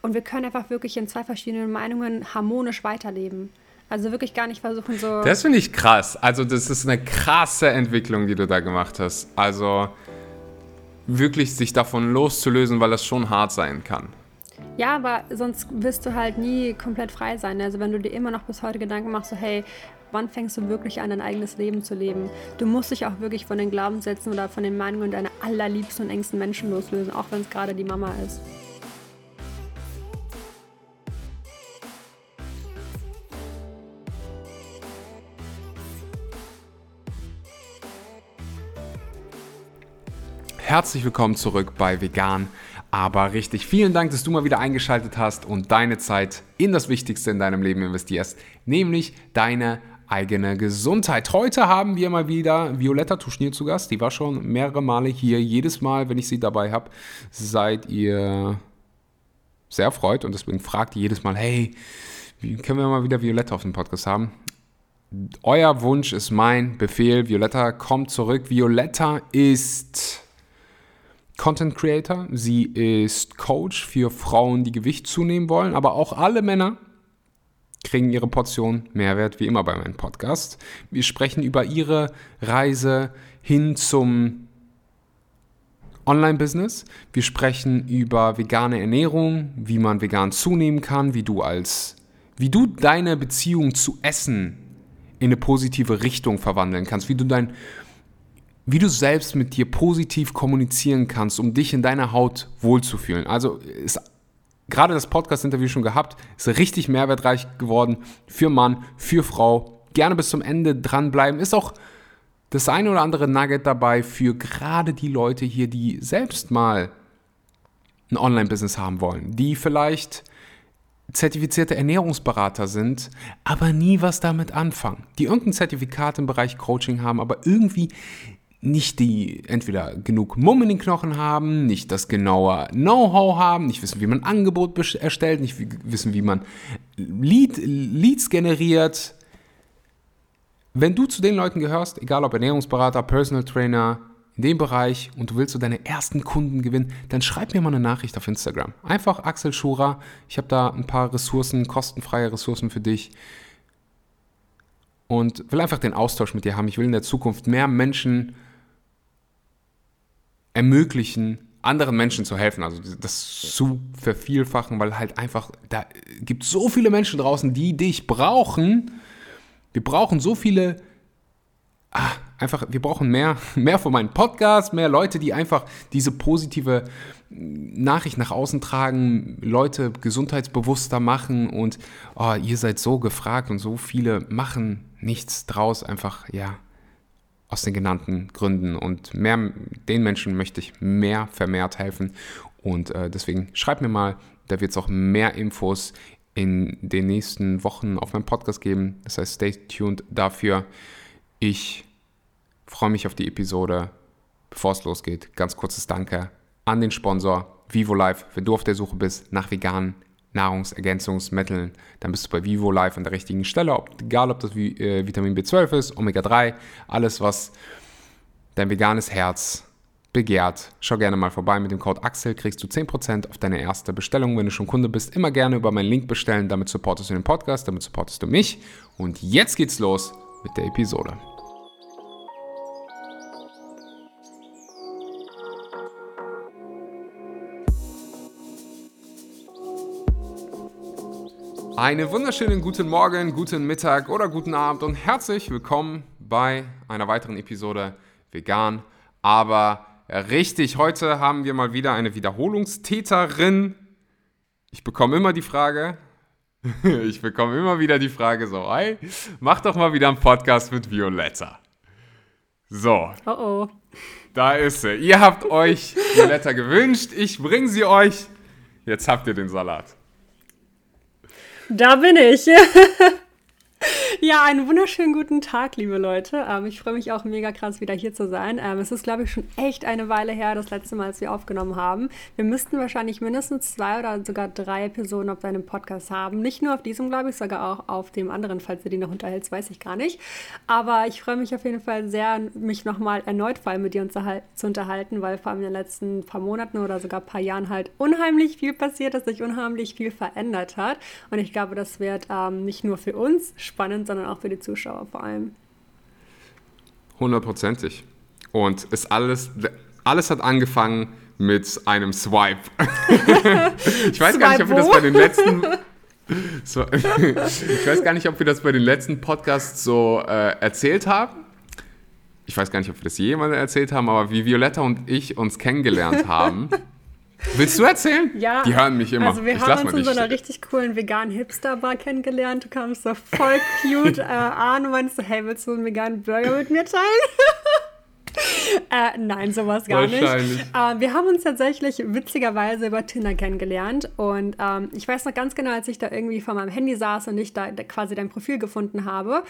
Und wir können einfach wirklich in zwei verschiedenen Meinungen harmonisch weiterleben. Also wirklich gar nicht versuchen, so. Das finde ich krass. Also, das ist eine krasse Entwicklung, die du da gemacht hast. Also, wirklich sich davon loszulösen, weil das schon hart sein kann. Ja, aber sonst wirst du halt nie komplett frei sein. Also, wenn du dir immer noch bis heute Gedanken machst, so, hey, wann fängst du wirklich an, dein eigenes Leben zu leben? Du musst dich auch wirklich von den Glaubenssätzen oder von den Meinungen deiner allerliebsten und engsten Menschen loslösen, auch wenn es gerade die Mama ist. Herzlich willkommen zurück bei Vegan, aber richtig. Vielen Dank, dass du mal wieder eingeschaltet hast und deine Zeit in das Wichtigste in deinem Leben investierst, nämlich deine eigene Gesundheit. Heute haben wir mal wieder Violetta Tuschnier zu Gast. Die war schon mehrere Male hier. Jedes Mal, wenn ich sie dabei habe, seid ihr sehr erfreut und deswegen fragt ihr jedes Mal, hey, wie können wir mal wieder Violetta auf dem Podcast haben? Euer Wunsch ist mein Befehl. Violetta kommt zurück. Violetta ist Content Creator, sie ist Coach für Frauen, die Gewicht zunehmen wollen, aber auch alle Männer kriegen ihre Portion Mehrwert, wie immer bei meinem Podcast. Wir sprechen über ihre Reise hin zum Online-Business. Wir sprechen über vegane Ernährung, wie man vegan zunehmen kann, wie du als, wie du deine Beziehung zu Essen in eine positive Richtung verwandeln kannst, wie du dein wie du selbst mit dir positiv kommunizieren kannst, um dich in deiner Haut wohlzufühlen. Also ist gerade das Podcast-Interview schon gehabt, ist richtig mehrwertreich geworden für Mann, für Frau. Gerne bis zum Ende dranbleiben. Ist auch das eine oder andere Nugget dabei für gerade die Leute hier, die selbst mal ein Online-Business haben wollen, die vielleicht zertifizierte Ernährungsberater sind, aber nie was damit anfangen, die irgendein Zertifikat im Bereich Coaching haben, aber irgendwie nicht die entweder genug Mumm in den Knochen haben, nicht das genaue Know-how haben, nicht wissen, wie man Angebot erstellt, nicht wissen, wie man Lead, Leads generiert. Wenn du zu den Leuten gehörst, egal ob Ernährungsberater, Personal Trainer, in dem Bereich und du willst so deine ersten Kunden gewinnen, dann schreib mir mal eine Nachricht auf Instagram. Einfach Axel Schura. Ich habe da ein paar Ressourcen, kostenfreie Ressourcen für dich und will einfach den Austausch mit dir haben. Ich will in der Zukunft mehr Menschen ermöglichen, anderen Menschen zu helfen, also das zu vervielfachen, weil halt einfach, da gibt so viele Menschen draußen, die dich brauchen. Wir brauchen so viele, ah, einfach, wir brauchen mehr, mehr von meinem Podcast, mehr Leute, die einfach diese positive Nachricht nach außen tragen, Leute gesundheitsbewusster machen und oh, ihr seid so gefragt und so viele machen nichts draus, einfach, ja, aus den genannten Gründen. Und mehr, den Menschen möchte ich mehr vermehrt helfen. Und äh, deswegen schreib mir mal, da wird es auch mehr Infos in den nächsten Wochen auf meinem Podcast geben. Das heißt, stay tuned dafür. Ich freue mich auf die Episode. Bevor es losgeht, ganz kurzes Danke an den Sponsor Vivo Life. Wenn du auf der Suche bist nach veganen Nahrungsergänzungsmitteln, dann bist du bei Vivo Life an der richtigen Stelle. Ob, egal, ob das äh, Vitamin B12 ist, Omega-3, alles, was dein veganes Herz begehrt. Schau gerne mal vorbei mit dem Code AXEL, kriegst du 10% auf deine erste Bestellung. Wenn du schon Kunde bist, immer gerne über meinen Link bestellen. Damit supportest du den Podcast, damit supportest du mich. Und jetzt geht's los mit der Episode. Einen wunderschönen guten Morgen, guten Mittag oder guten Abend und herzlich willkommen bei einer weiteren Episode Vegan. Aber richtig, heute haben wir mal wieder eine Wiederholungstäterin. Ich bekomme immer die Frage, ich bekomme immer wieder die Frage so, hey, mach doch mal wieder einen Podcast mit Violetta. So. Oh oh. Da ist sie. Ihr habt euch Violetta gewünscht, ich bringe sie euch. Jetzt habt ihr den Salat. Da bin ich. Ja, einen wunderschönen guten Tag, liebe Leute. Ähm, ich freue mich auch mega krass, wieder hier zu sein. Ähm, es ist, glaube ich, schon echt eine Weile her, das letzte Mal, als wir aufgenommen haben. Wir müssten wahrscheinlich mindestens zwei oder sogar drei Episoden auf deinem Podcast haben. Nicht nur auf diesem, glaube ich, sogar auch auf dem anderen, falls du die noch unterhältst, weiß ich gar nicht. Aber ich freue mich auf jeden Fall sehr, mich nochmal erneut vor allem mit dir zu unterhalten, weil vor allem in den letzten paar Monaten oder sogar paar Jahren halt unheimlich viel passiert ist, sich unheimlich viel verändert hat. Und ich glaube, das wird ähm, nicht nur für uns spannend, sondern auch für die Zuschauer vor allem. Hundertprozentig. Und es alles, alles hat angefangen mit einem Swipe. ich weiß Swipe gar nicht, ob wir das bei den letzten. Ich weiß gar nicht, ob wir das bei den letzten Podcasts so äh, erzählt haben. Ich weiß gar nicht, ob wir das jemals erzählt haben, aber wie Violetta und ich uns kennengelernt haben. Willst du erzählen? Ja. Die hören mich immer. Also wir ich haben uns in so einer richtig coolen veganen Hipster-Bar kennengelernt. Du kamst so voll cute äh, an und meinst so, hey, willst du einen veganen Burger mit mir teilen? äh, nein, sowas gar nicht. Äh, wir haben uns tatsächlich witzigerweise über Tinder kennengelernt und ähm, ich weiß noch ganz genau, als ich da irgendwie vor meinem Handy saß und ich da, da, quasi dein Profil gefunden habe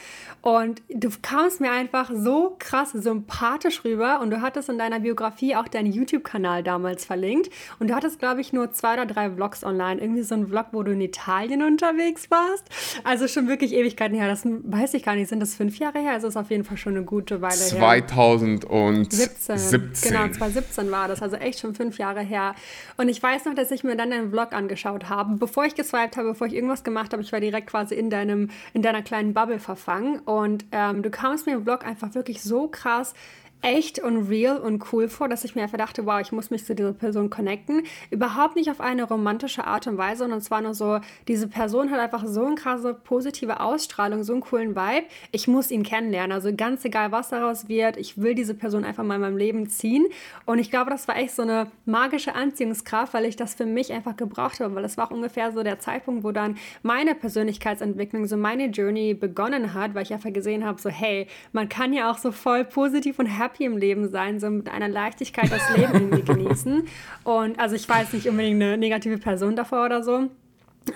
und du kamst mir einfach so krass sympathisch rüber und du hattest in deiner Biografie auch deinen YouTube-Kanal damals verlinkt und du hattest, glaube ich, nur zwei oder drei Vlogs online. Irgendwie so ein Vlog, wo du in Italien unterwegs warst. Also schon wirklich Ewigkeiten her. Das weiß ich gar nicht. Sind das fünf Jahre her? Also ist auf jeden Fall schon eine gute Weile 2000 her. 2000 und 17. 17. Genau, 2017 war das, also echt schon fünf Jahre her. Und ich weiß noch, dass ich mir dann deinen Vlog angeschaut habe, bevor ich geswiped habe, bevor ich irgendwas gemacht habe. Ich war direkt quasi in deinem, in deiner kleinen Bubble verfangen. Und ähm, du kamst mir im Vlog einfach wirklich so krass echt und real und cool vor, dass ich mir einfach dachte, wow, ich muss mich zu dieser Person connecten. Überhaupt nicht auf eine romantische Art und Weise, sondern zwar nur so, diese Person hat einfach so eine krasse positive Ausstrahlung, so einen coolen Vibe. Ich muss ihn kennenlernen. Also ganz egal, was daraus wird, ich will diese Person einfach mal in meinem Leben ziehen. Und ich glaube, das war echt so eine magische Anziehungskraft, weil ich das für mich einfach gebraucht habe, weil es war auch ungefähr so der Zeitpunkt, wo dann meine Persönlichkeitsentwicklung, so meine Journey begonnen hat, weil ich einfach gesehen habe, so hey, man kann ja auch so voll positiv und happy happy im Leben sein, so mit einer Leichtigkeit das Leben irgendwie genießen. Und also ich war jetzt nicht unbedingt eine negative Person davor oder so.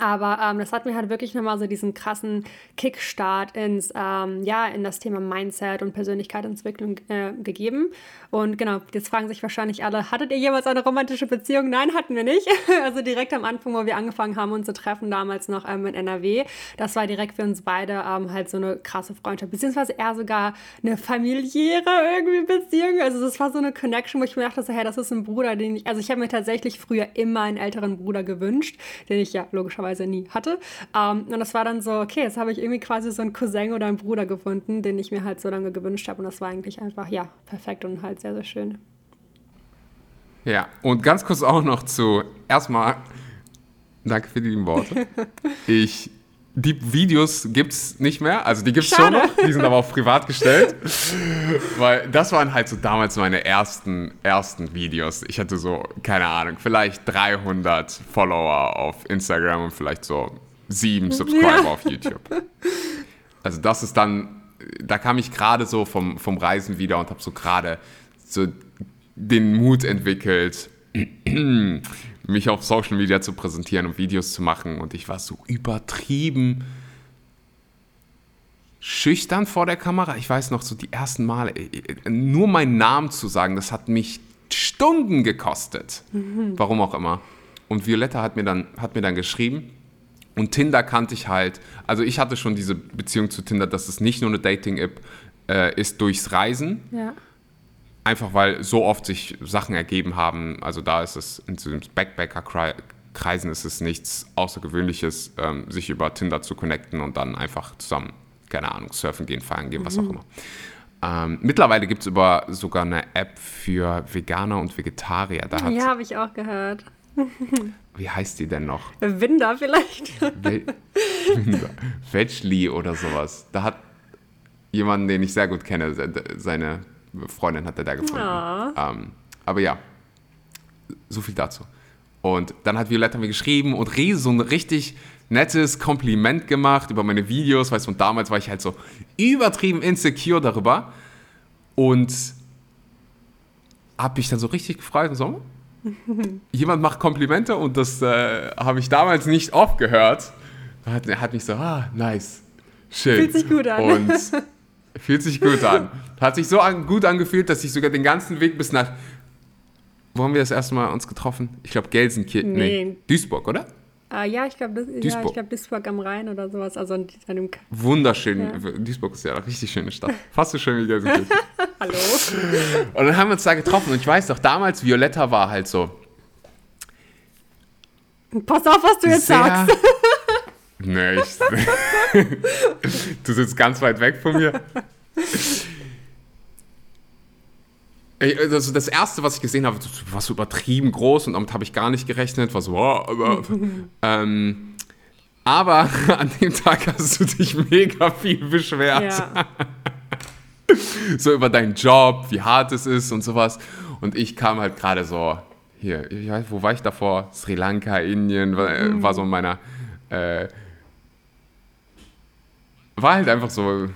Aber ähm, das hat mir halt wirklich nochmal so diesen krassen Kickstart ins, ähm, ja, in das Thema Mindset und Persönlichkeitsentwicklung äh, gegeben. Und genau, jetzt fragen sich wahrscheinlich alle, hattet ihr jemals eine romantische Beziehung? Nein, hatten wir nicht. also direkt am Anfang, wo wir angefangen haben, uns zu treffen, damals noch ähm, in NRW, das war direkt für uns beide ähm, halt so eine krasse Freundschaft, beziehungsweise eher sogar eine familiäre irgendwie Beziehung. Also das war so eine Connection, wo ich mir dachte, so, hey, das ist ein Bruder, den ich, also ich habe mir tatsächlich früher immer einen älteren Bruder gewünscht, den ich ja logischerweise logischerweise nie hatte. Um, ähm, und das war dann so, okay, jetzt habe ich irgendwie quasi so einen Cousin oder einen Bruder gefunden, den ich mir halt so lange gewünscht habe. Und das war eigentlich einfach, ja, perfekt und halt sehr, sehr schön. Ja, und ganz kurz auch noch zu, erstmal, danke für die lieben Worte. Ich die Videos gibt es nicht mehr, also die gibt es schon noch, die sind aber auch privat gestellt, weil das waren halt so damals meine ersten, ersten Videos. Ich hatte so, keine Ahnung, vielleicht 300 Follower auf Instagram und vielleicht so sieben Subscriber ja. auf YouTube. Also das ist dann, da kam ich gerade so vom, vom Reisen wieder und habe so gerade so den Mut entwickelt, mich auf Social Media zu präsentieren und Videos zu machen. Und ich war so übertrieben schüchtern vor der Kamera. Ich weiß noch so die ersten Male, äh, äh, nur meinen Namen zu sagen, das hat mich Stunden gekostet. Mhm. Warum auch immer. Und Violetta hat mir dann, hat mir dann geschrieben. Und Tinder kannte ich halt. Also ich hatte schon diese Beziehung zu Tinder, dass es nicht nur eine Dating-App äh, ist durchs Reisen. Ja Einfach weil so oft sich Sachen ergeben haben. Also da ist es in den Backpacker-Kreisen ist es nichts Außergewöhnliches, ähm, sich über Tinder zu connecten und dann einfach zusammen, keine Ahnung, surfen gehen, feiern gehen, was auch mhm. immer. Ähm, mittlerweile gibt es sogar eine App für Veganer und Vegetarier. Da ja, habe ich auch gehört. Wie heißt die denn noch? Winder vielleicht. Vegli oder sowas. Da hat jemand, den ich sehr gut kenne, seine Freundin hat er da gefunden. Ja. Ähm, aber ja, so viel dazu. Und dann hat Violetta mir geschrieben und so ein richtig nettes Kompliment gemacht über meine Videos, weißt du, und damals war ich halt so übertrieben insecure darüber und habe mich dann so richtig gefreut und so, jemand macht Komplimente und das äh, habe ich damals nicht oft gehört. Er hat, hat mich so, ah, nice, Schön. Fühlt sich gut an. Und fühlt sich gut an. Hat sich so an, gut angefühlt, dass ich sogar den ganzen Weg bis nach. Wo haben wir das erste Mal uns getroffen? Ich glaube Gelsenkirchen. Nee. Nee. Duisburg, oder? Ah, ja, ich glaube, ja, Duisburg. ich glaub, Duisburg am Rhein oder sowas. Also in einem. Wunderschön. Ja. Duisburg ist ja eine richtig schöne Stadt. Fast so schön wie Gelsenkirchen. Hallo. Und dann haben wir uns da getroffen. Und ich weiß doch, damals, Violetta war halt so. Pass auf, was du jetzt sagst. Nee, ich, du sitzt ganz weit weg von mir. Ey, Also das erste, was ich gesehen habe, war so übertrieben groß und damit habe ich gar nicht gerechnet. War so, wow, aber, ähm, aber an dem Tag hast du dich mega viel beschwert. Ja. So über deinen Job, wie hart es ist und sowas. Und ich kam halt gerade so, hier, ich weiß, wo war ich davor? Sri Lanka, Indien, war, äh, war so in meiner, äh, war halt einfach so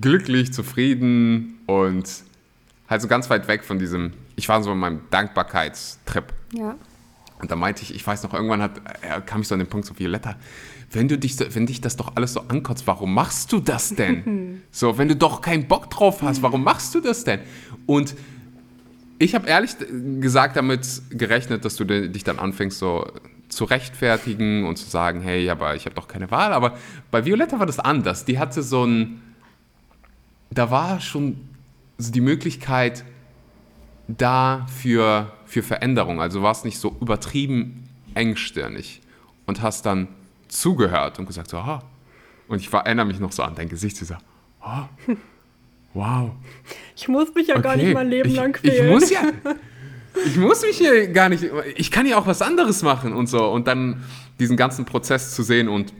glücklich, zufrieden und halt so ganz weit weg von diesem, ich war so in meinem Dankbarkeitstrip. ja. Und da meinte ich, ich weiß noch, irgendwann hat, äh, kam ich so an den Punkt, so Violetta, wenn, du dich, wenn dich das doch alles so ankotzt, warum machst du das denn? so, wenn du doch keinen Bock drauf hast, warum machst du das denn? Und ich habe ehrlich gesagt damit gerechnet, dass du di- dich dann anfängst, so zu rechtfertigen und zu sagen, hey, aber ich habe doch keine Wahl. Aber bei Violetta war das anders. Die hatte so ein, da war schon die Möglichkeit, da für, für Veränderung. Also du warst nicht so übertrieben engstirnig und hast dann zugehört und gesagt so, aha. Und ich war, erinnere mich noch so an dein Gesicht, so, oh, wow. Ich muss mich ja gar nicht okay. mein Leben ich, lang Ich quälen. muss ja, ich muss mich hier gar nicht, ich kann ja auch was anderes machen und so. Und dann diesen ganzen Prozess zu sehen und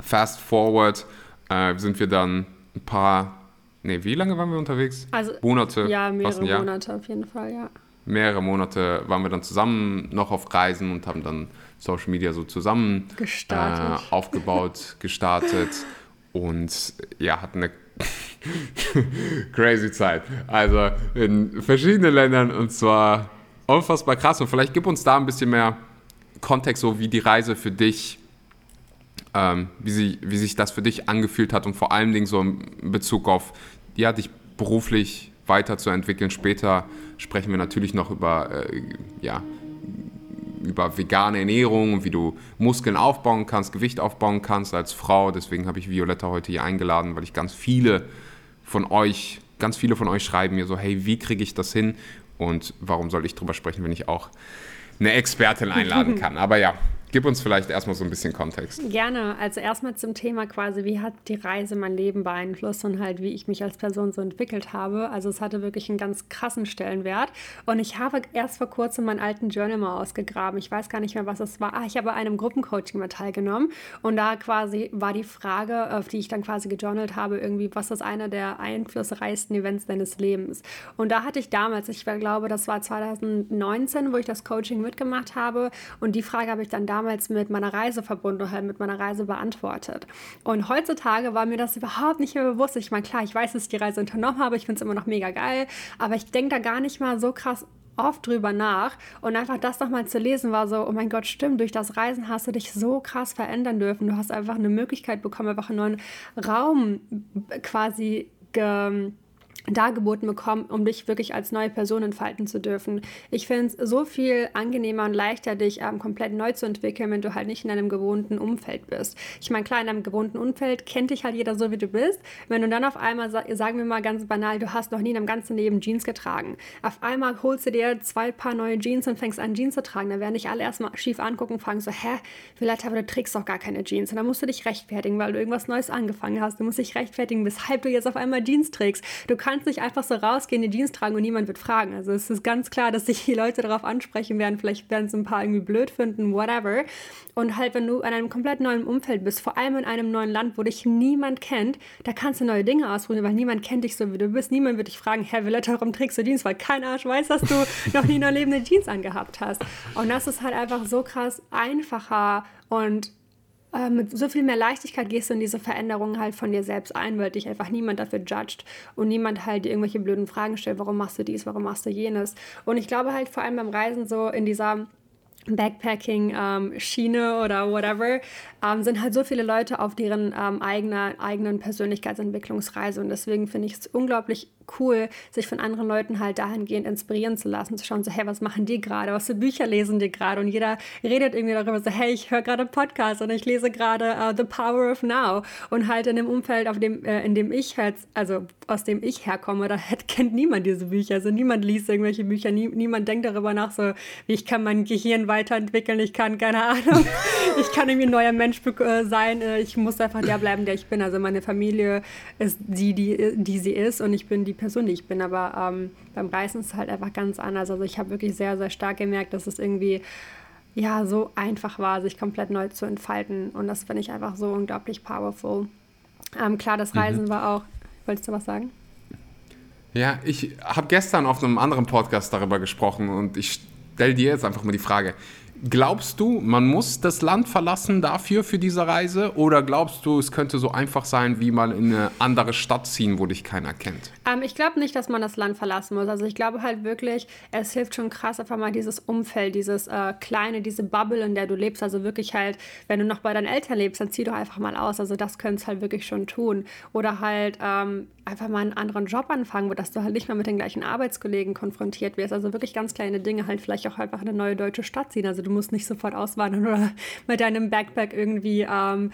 fast forward äh, sind wir dann ein paar, nee, wie lange waren wir unterwegs? Also, Monate, ja, mehrere Jahr. Monate auf jeden Fall, ja. mehrere Monate waren wir dann zusammen noch auf Reisen und haben dann Social Media so zusammen Gestartet. Äh, aufgebaut, gestartet und ja, hatten eine crazy Zeit. Also in verschiedenen Ländern und zwar unfassbar krass. Und vielleicht gib uns da ein bisschen mehr Kontext, so wie die Reise für dich, ähm, wie, sie, wie sich das für dich angefühlt hat und vor allen Dingen so in Bezug auf, ja, dich beruflich weiterzuentwickeln. Später sprechen wir natürlich noch über, äh, ja, über vegane Ernährung und wie du Muskeln aufbauen kannst, Gewicht aufbauen kannst als Frau. Deswegen habe ich Violetta heute hier eingeladen, weil ich ganz viele von euch, ganz viele von euch schreiben mir so, hey, wie kriege ich das hin? Und warum soll ich drüber sprechen, wenn ich auch eine Expertin einladen kann? Aber ja, gib uns vielleicht erstmal so ein bisschen Kontext. Gerne. Also erstmal zum Thema quasi, wie hat die Reise mein Leben beeinflusst und halt, wie ich mich als Person so entwickelt habe. Also es hatte wirklich einen ganz krassen Stellenwert. Und ich habe erst vor kurzem meinen alten Journal mal ausgegraben. Ich weiß gar nicht mehr, was es war. Ah, ich habe einem Gruppencoaching mal teilgenommen. Und da quasi war die Frage, auf die ich dann quasi gejournalt habe, irgendwie, was ist einer der einflussreichsten Events deines Lebens? Und da hatte ich damals, ich glaube, das war 2019, wo ich das Coaching mitgemacht habe. Und die Frage habe ich dann damals mit meiner Reise verbunden, halt mit meiner Reise beantwortet. Und heutzutage war mir das überhaupt nicht mehr bewusst. Ich meine, klar, ich weiß, dass ich die Reise unternommen habe, ich finde es immer noch mega geil, aber ich denke da gar nicht mal so krass oft drüber nach und einfach das nochmal zu lesen war so, oh mein Gott, stimmt, durch das Reisen hast du dich so krass verändern dürfen. Du hast einfach eine Möglichkeit bekommen, einfach einen neuen Raum quasi ge dargeboten bekommen, um dich wirklich als neue Person entfalten zu dürfen. Ich finde es so viel angenehmer und leichter, dich ähm, komplett neu zu entwickeln, wenn du halt nicht in einem gewohnten Umfeld bist. Ich meine, klar, in einem gewohnten Umfeld kennt dich halt jeder so, wie du bist. Wenn du dann auf einmal, sa- sagen wir mal ganz banal, du hast noch nie in deinem ganzen Leben Jeans getragen. Auf einmal holst du dir zwei Paar neue Jeans und fängst an, Jeans zu tragen. Da werden dich alle erstmal schief angucken und fragen so, hä, vielleicht aber du trägst doch gar keine Jeans. Und dann musst du dich rechtfertigen, weil du irgendwas Neues angefangen hast. Du musst dich rechtfertigen, weshalb du jetzt auf einmal Jeans trägst. Du kannst nicht einfach so rausgehen, die Jeans tragen und niemand wird fragen. Also es ist ganz klar, dass sich die Leute darauf ansprechen werden. Vielleicht werden es ein paar irgendwie blöd finden, whatever. Und halt, wenn du in einem komplett neuen Umfeld bist, vor allem in einem neuen Land, wo dich niemand kennt, da kannst du neue Dinge ausprobieren, weil niemand kennt dich so, wie du bist. Niemand wird dich fragen, Herr Villetta, warum trägst du Jeans? Weil kein Arsch weiß, dass du noch nie in deinem Leben eine Jeans angehabt hast. Und das ist halt einfach so krass einfacher und äh, mit so viel mehr Leichtigkeit gehst du in diese Veränderungen halt von dir selbst ein, weil dich einfach niemand dafür judgt und niemand halt dir irgendwelche blöden Fragen stellt, warum machst du dies, warum machst du jenes. Und ich glaube halt vor allem beim Reisen so in dieser Backpacking-Schiene ähm, oder whatever, ähm, sind halt so viele Leute auf deren ähm, eigener, eigenen Persönlichkeitsentwicklungsreise. Und deswegen finde ich es unglaublich cool, sich von anderen Leuten halt dahingehend inspirieren zu lassen, zu schauen, so, hey, was machen die gerade, was für Bücher lesen die gerade? Und jeder redet irgendwie darüber, so, hey, ich höre gerade einen Podcast und ich lese gerade uh, The Power of Now. Und halt in dem Umfeld, auf dem, äh, in dem ich halt, also aus dem ich herkomme, da hat, kennt niemand diese Bücher. Also niemand liest irgendwelche Bücher, nie, niemand denkt darüber nach, so, wie ich kann mein Gehirn weiterentwickeln, ich kann, keine Ahnung, ich kann irgendwie ein neuer Mensch äh, sein, äh, ich muss einfach der bleiben, der ich bin. Also meine Familie ist die, die, die sie ist und ich bin die Person, die ich bin. Aber ähm, beim Reisen ist es halt einfach ganz anders. Also ich habe wirklich sehr, sehr stark gemerkt, dass es irgendwie ja so einfach war, sich komplett neu zu entfalten. Und das finde ich einfach so unglaublich powerful. Ähm, klar, das Reisen mhm. war auch. Wolltest du was sagen? Ja, ich habe gestern auf einem anderen Podcast darüber gesprochen und ich stelle dir jetzt einfach mal die Frage, Glaubst du, man muss das Land verlassen dafür, für diese Reise? Oder glaubst du, es könnte so einfach sein, wie mal in eine andere Stadt ziehen, wo dich keiner kennt? Ähm, ich glaube nicht, dass man das Land verlassen muss. Also ich glaube halt wirklich, es hilft schon krass, einfach mal dieses Umfeld, dieses äh, kleine, diese Bubble, in der du lebst. Also wirklich halt, wenn du noch bei deinen Eltern lebst, dann zieh doch einfach mal aus. Also das könntest halt wirklich schon tun. Oder halt ähm, einfach mal einen anderen Job anfangen, wo dass du halt nicht mehr mit den gleichen Arbeitskollegen konfrontiert wirst. Also wirklich ganz kleine Dinge, halt vielleicht auch einfach eine neue deutsche Stadt ziehen. Also du musst nicht sofort auswandern oder mit deinem Backpack irgendwie ähm,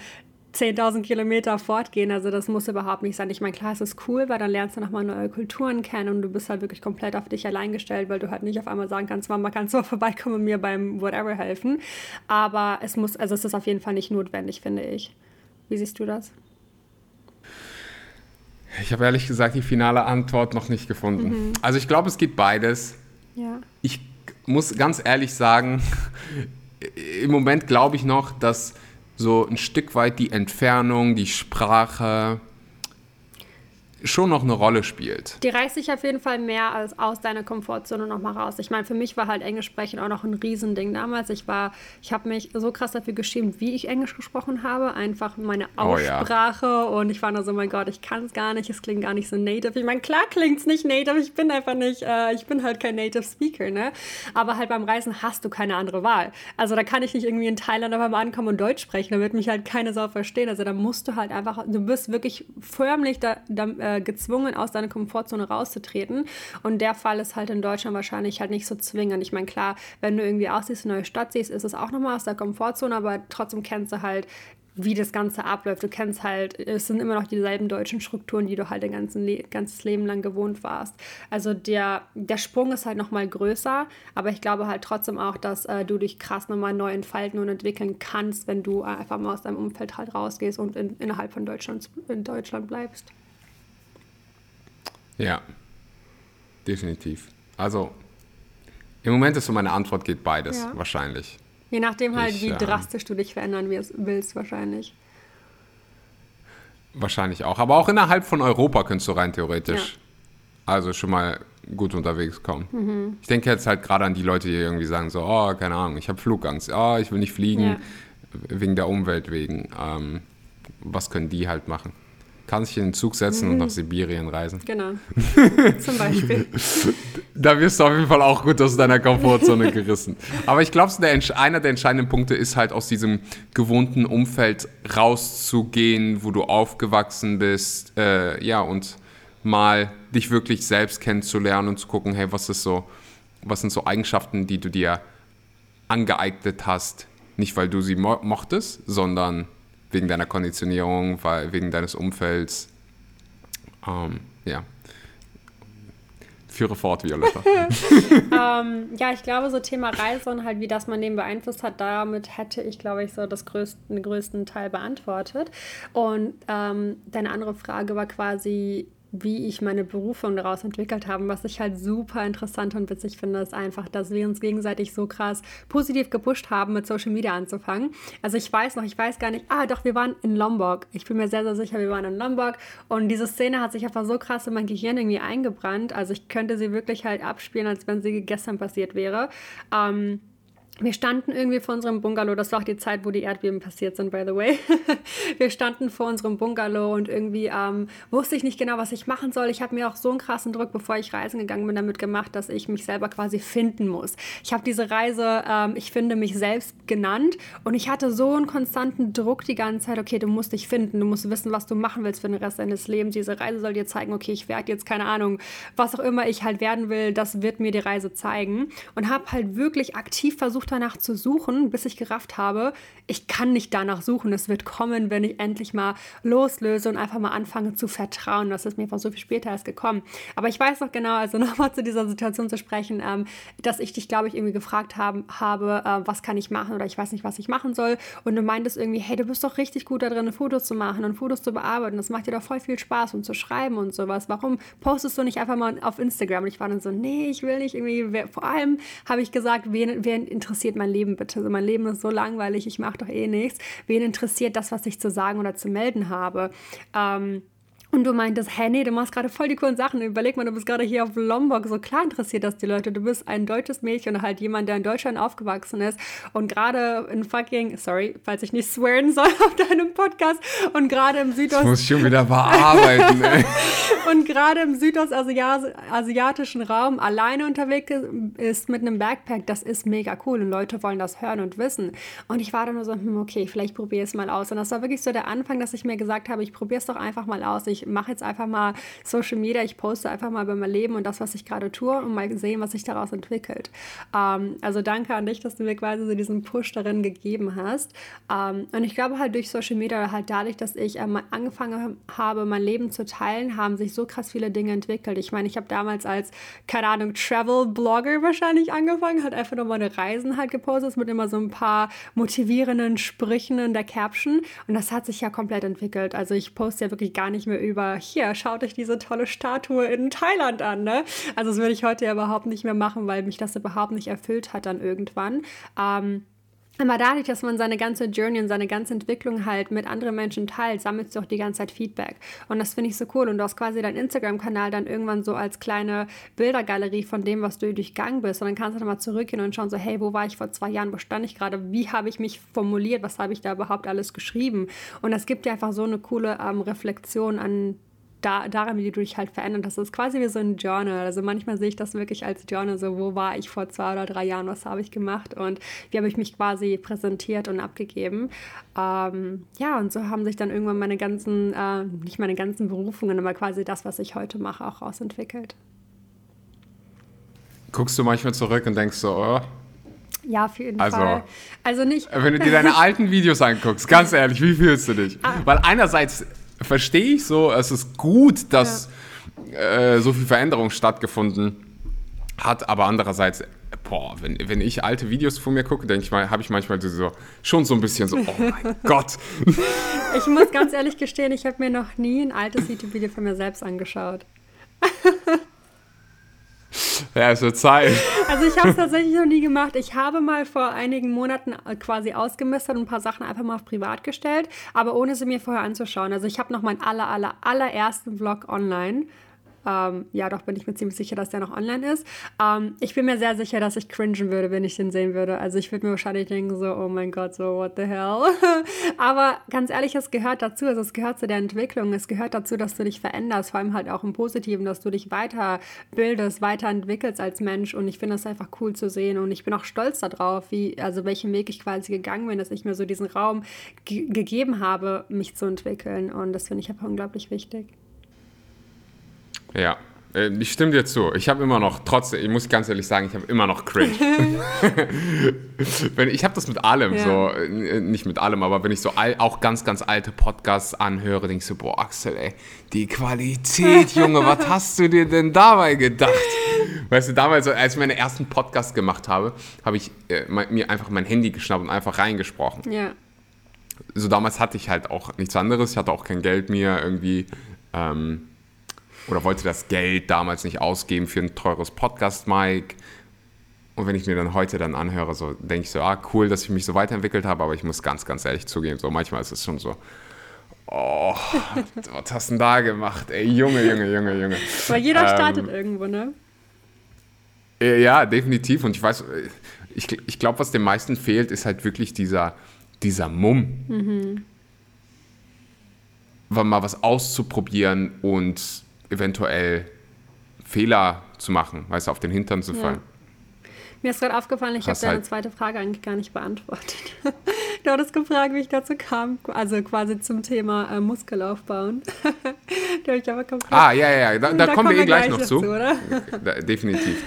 10.000 Kilometer fortgehen. Also das muss überhaupt nicht sein. Ich meine, klar, es ist cool, weil dann lernst du nochmal neue Kulturen kennen und du bist halt wirklich komplett auf dich allein gestellt, weil du halt nicht auf einmal sagen kannst, Mama, kannst du mal vorbeikommen und mir beim whatever helfen. Aber es muss, also es ist auf jeden Fall nicht notwendig, finde ich. Wie siehst du das? Ich habe ehrlich gesagt die finale Antwort noch nicht gefunden. Mhm. Also ich glaube, es gibt beides. Ja. Ich muss ganz ehrlich sagen, im Moment glaube ich noch, dass so ein Stück weit die Entfernung, die Sprache, schon noch eine Rolle spielt. Die reißt sich auf jeden Fall mehr als aus deiner Komfortzone nochmal raus. Ich meine, für mich war halt Englisch sprechen auch noch ein Riesending damals. Ich war, ich habe mich so krass dafür geschämt, wie ich Englisch gesprochen habe. Einfach meine Aussprache oh, ja. und ich war nur so, mein Gott, ich kann es gar nicht, es klingt gar nicht so native. Ich meine, klar klingt es nicht native, ich bin einfach nicht, äh, ich bin halt kein Native Speaker, ne? Aber halt beim Reisen hast du keine andere Wahl. Also da kann ich nicht irgendwie in Thailand auf einmal ankommen und Deutsch sprechen, da wird mich halt keine Sau verstehen. Also da musst du halt einfach, du bist wirklich förmlich da, da äh, gezwungen, aus deiner Komfortzone rauszutreten. Und der Fall ist halt in Deutschland wahrscheinlich halt nicht so zwingend. Ich meine, klar, wenn du irgendwie aussiehst, eine neue Stadt siehst, ist es auch nochmal aus der Komfortzone, aber trotzdem kennst du halt wie das Ganze abläuft. Du kennst halt, es sind immer noch dieselben deutschen Strukturen, die du halt dein ganzen Le ganzes Leben lang gewohnt warst. Also der, der Sprung ist halt nochmal größer, aber ich glaube halt trotzdem auch, dass äh, du dich krass nochmal neu entfalten und entwickeln kannst, wenn du einfach mal aus deinem Umfeld halt rausgehst und in, innerhalb von Deutschland, in Deutschland bleibst. Ja, definitiv. Also im Moment ist so meine Antwort geht beides ja. wahrscheinlich. Je nachdem halt, ich, wie ähm, drastisch du dich verändern willst, wahrscheinlich. Wahrscheinlich auch. Aber auch innerhalb von Europa könntest du rein theoretisch ja. also schon mal gut unterwegs kommen. Mhm. Ich denke jetzt halt gerade an die Leute, die irgendwie sagen so, oh, keine Ahnung, ich habe Flugangst, oh, ich will nicht fliegen, ja. wegen der Umwelt wegen. Ähm, was können die halt machen? Kann sich in den Zug setzen mhm. und nach Sibirien reisen. Genau. Zum Beispiel. Da wirst du auf jeden Fall auch gut aus deiner Komfortzone gerissen. Aber ich glaube, einer der entscheidenden Punkte ist halt aus diesem gewohnten Umfeld rauszugehen, wo du aufgewachsen bist, äh, ja, und mal dich wirklich selbst kennenzulernen und zu gucken, hey, was ist so, was sind so Eigenschaften, die du dir angeeignet hast, nicht weil du sie mo mochtest, sondern wegen deiner Konditionierung, weil, wegen deines Umfelds. Ähm, ja. Führe fort, Violetta. ähm, ja, ich glaube, so Thema Reise und halt, wie das man den beeinflusst hat, damit hätte ich, glaube ich, so das größten, den größten Teil beantwortet. Und ähm, deine andere Frage war quasi, wie ich meine Berufung daraus entwickelt habe. Was ich halt super interessant und witzig finde, ist einfach, dass wir uns gegenseitig so krass positiv gepusht haben, mit Social Media anzufangen. Also ich weiß noch, ich weiß gar nicht, ah doch, wir waren in Lombok. Ich bin mir sehr, sehr sicher, wir waren in Lombok und diese Szene hat sich einfach so krass in mein Gehirn irgendwie eingebrannt. Also ich könnte sie wirklich halt abspielen, als wenn sie gestern passiert wäre. Ähm, wir standen irgendwie vor unserem Bungalow, das war auch die Zeit, wo die Erdbeben passiert sind, by the way. wir standen vor unserem Bungalow und irgendwie ähm, wusste ich nicht genau, was ich machen soll. Ich habe mir auch so einen krassen Druck, bevor ich reisen gegangen bin, damit gemacht, dass ich mich selber quasi finden muss. Ich habe diese Reise, ähm, ich finde mich selbst genannt und ich hatte so einen konstanten Druck die ganze Zeit, okay, du musst dich finden, du musst wissen, was du machen willst für den Rest deines Lebens. Diese Reise soll dir zeigen, okay, ich werde jetzt, keine Ahnung, was auch immer ich halt werden will, das wird mir die Reise zeigen. Und habe halt wirklich aktiv versucht, danach zu suchen, bis ich gerafft habe, ich kann nicht danach suchen. Es wird kommen, wenn ich endlich mal loslöse und einfach mal anfange zu vertrauen. Das ist mir einfach so viel später erst gekommen. Aber ich weiß noch genau, also nochmal zu dieser Situation zu sprechen, ähm, dass ich dich, glaube ich, irgendwie gefragt haben, habe, äh, was kann ich machen oder ich weiß nicht, was ich machen soll. Und du meintest irgendwie, hey, du bist doch richtig gut da drin, Fotos zu machen und Fotos zu bearbeiten. Das macht dir doch voll viel Spaß und zu schreiben und sowas. Warum postest du nicht einfach mal auf Instagram? Und ich war dann so, nee, ich will nicht irgendwie. Vor allem habe ich gesagt, wen, wen interessiert mein Leben bitte? Also mein Leben ist so langweilig, ich mache doch eh nichts. Wen interessiert das, was ich zu sagen oder zu melden habe? Ähm, und du meintest, hä, nee, du machst gerade voll die coolen Sachen. Überleg mal, du bist gerade hier auf Lombok. So klar interessiert das die Leute. Du bist ein deutsches Mädchen und halt jemand, der in Deutschland aufgewachsen ist. Und gerade in fucking, sorry, falls ich nicht swearen soll auf deinem Podcast. Und gerade im Südost. Das muss ich schon wieder bearbeiten, ey. und gerade im südostasiatischen Raum alleine unterwegs ist mit einem Backpack. Das ist mega cool. Und Leute wollen das hören und wissen. Und ich war dann nur so, hm, okay, vielleicht probiere es mal aus. Und das war wirklich so der Anfang, dass ich mir gesagt habe, ich probiere es doch einfach mal aus. Ich ich mache jetzt einfach mal Social Media, ich poste einfach mal über mein Leben und das, was ich gerade tue und mal sehen, was sich daraus entwickelt. Ähm, also danke an dich, dass du mir quasi so diesen Push darin gegeben hast. Ähm, und ich glaube halt durch Social Media, halt dadurch, dass ich ähm, angefangen habe, mein Leben zu teilen, haben sich so krass viele Dinge entwickelt. Ich meine, ich habe damals als, keine Ahnung, Travel-Blogger wahrscheinlich angefangen, halt einfach nur meine Reisen halt gepostet mit immer so ein paar motivierenden Sprüchen in der Caption. Und das hat sich ja komplett entwickelt. Also ich poste ja wirklich gar nicht mehr über, hier, schaut euch diese tolle Statue in Thailand an. Ne? Also das würde ich heute ja überhaupt nicht mehr machen, weil mich das überhaupt nicht erfüllt hat dann irgendwann. Ähm, aber dadurch, dass man seine ganze Journey und seine ganze Entwicklung halt mit anderen Menschen teilt, sammelst du auch die ganze Zeit Feedback. Und das finde ich so cool. Und du hast quasi deinen Instagram-Kanal dann irgendwann so als kleine Bildergalerie von dem, was du durchgegangen bist. Und dann kannst du dann mal zurückgehen und schauen so, hey, wo war ich vor zwei Jahren, wo stand ich gerade, wie habe ich mich formuliert, was habe ich da überhaupt alles geschrieben. Und das gibt dir einfach so eine coole ähm, Reflexion an da, daran, wie du dich halt verändert. Das ist quasi wie so ein Journal. Also manchmal sehe ich das wirklich als Journal, so wo war ich vor zwei oder drei Jahren, was habe ich gemacht und wie habe ich mich quasi präsentiert und abgegeben. Ähm, ja, und so haben sich dann irgendwann meine ganzen, äh, nicht meine ganzen Berufungen, aber quasi das, was ich heute mache, auch rausentwickelt. Guckst du manchmal zurück und denkst so, oh, ja, auf jeden also, Fall. Also nicht. Wenn du dir deine alten Videos anguckst, ganz ehrlich, wie fühlst du dich? Ah. Weil einerseits verstehe ich so, es ist gut, dass ja. äh, so viel Veränderung stattgefunden hat, aber andererseits, boah, wenn, wenn ich alte Videos von mir gucke, denke ich mal, habe ich manchmal so, schon so ein bisschen so, oh mein Gott. Ich muss ganz ehrlich gestehen, ich habe mir noch nie ein altes YouTube-Video von mir selbst angeschaut. Ja, es wird Zeit. Also ich habe es tatsächlich noch nie gemacht. Ich habe mal vor einigen Monaten äh, quasi ausgemistet und ein paar Sachen einfach mal auf privat gestellt, aber ohne sie mir vorher anzuschauen. Also ich habe noch meinen aller, aller, allerersten Vlog online ähm, ja, doch bin ich mir ziemlich sicher, dass der noch online ist. Ähm, ich bin mir sehr sicher, dass ich cringen würde, wenn ich den sehen würde. Also ich würde mir wahrscheinlich denken, so, oh mein Gott, so, what the hell. Aber ganz ehrlich, es gehört dazu. Also es gehört zu der Entwicklung. Es gehört dazu, dass du dich veränderst, vor allem halt auch im Positiven, dass du dich weiterbildest, weiterentwickelst als Mensch. Und ich finde das einfach cool zu sehen. Und ich bin auch stolz darauf, wie, also welchen Weg ich quasi gegangen bin, dass ich mir so diesen Raum gegeben habe, mich zu entwickeln. Und das finde ich einfach unglaublich wichtig. Ja, äh, ich stimme dir zu. Ich habe immer noch, trotzdem, ich muss ganz ehrlich sagen, ich habe immer noch cringe. wenn, ich habe das mit allem, ja. so, äh, nicht mit allem, aber wenn ich so all, auch ganz, ganz alte Podcasts anhöre, denke ich so, boah, Axel, ey, die Qualität, Junge, was hast du dir denn dabei gedacht? Weißt du, damals, als ich meinen ersten Podcast gemacht habe, habe ich äh, mir einfach mein Handy geschnappt und einfach reingesprochen. Ja. So damals hatte ich halt auch nichts anderes, ich hatte auch kein Geld mehr irgendwie. Ähm, oder wollte das Geld damals nicht ausgeben für ein teures Podcast-Mic. Und wenn ich mir dann heute dann anhöre, so denke ich so, ah, cool, dass ich mich so weiterentwickelt habe, aber ich muss ganz, ganz ehrlich zugeben, so manchmal ist es schon so, oh, was hast du denn da gemacht? Ey, Junge, Junge, Junge, Junge. Weil jeder ähm, startet irgendwo, ne? Ja, definitiv. Und ich weiß, ich, ich glaube, was den meisten fehlt, ist halt wirklich dieser, dieser Mumm. Mhm. Mal was auszuprobieren und eventuell Fehler zu machen, weißt du, auf den Hintern zu fallen. Ja. Mir ist gerade aufgefallen, ich habe deine halt zweite Frage eigentlich gar nicht beantwortet. du hattest gefragt, wie ich dazu kam, also quasi zum Thema äh, Muskelaufbauen. ich aber ah, ja, ja, da, da, da kommen wir eh gleich, gleich noch zu. zu da, definitiv.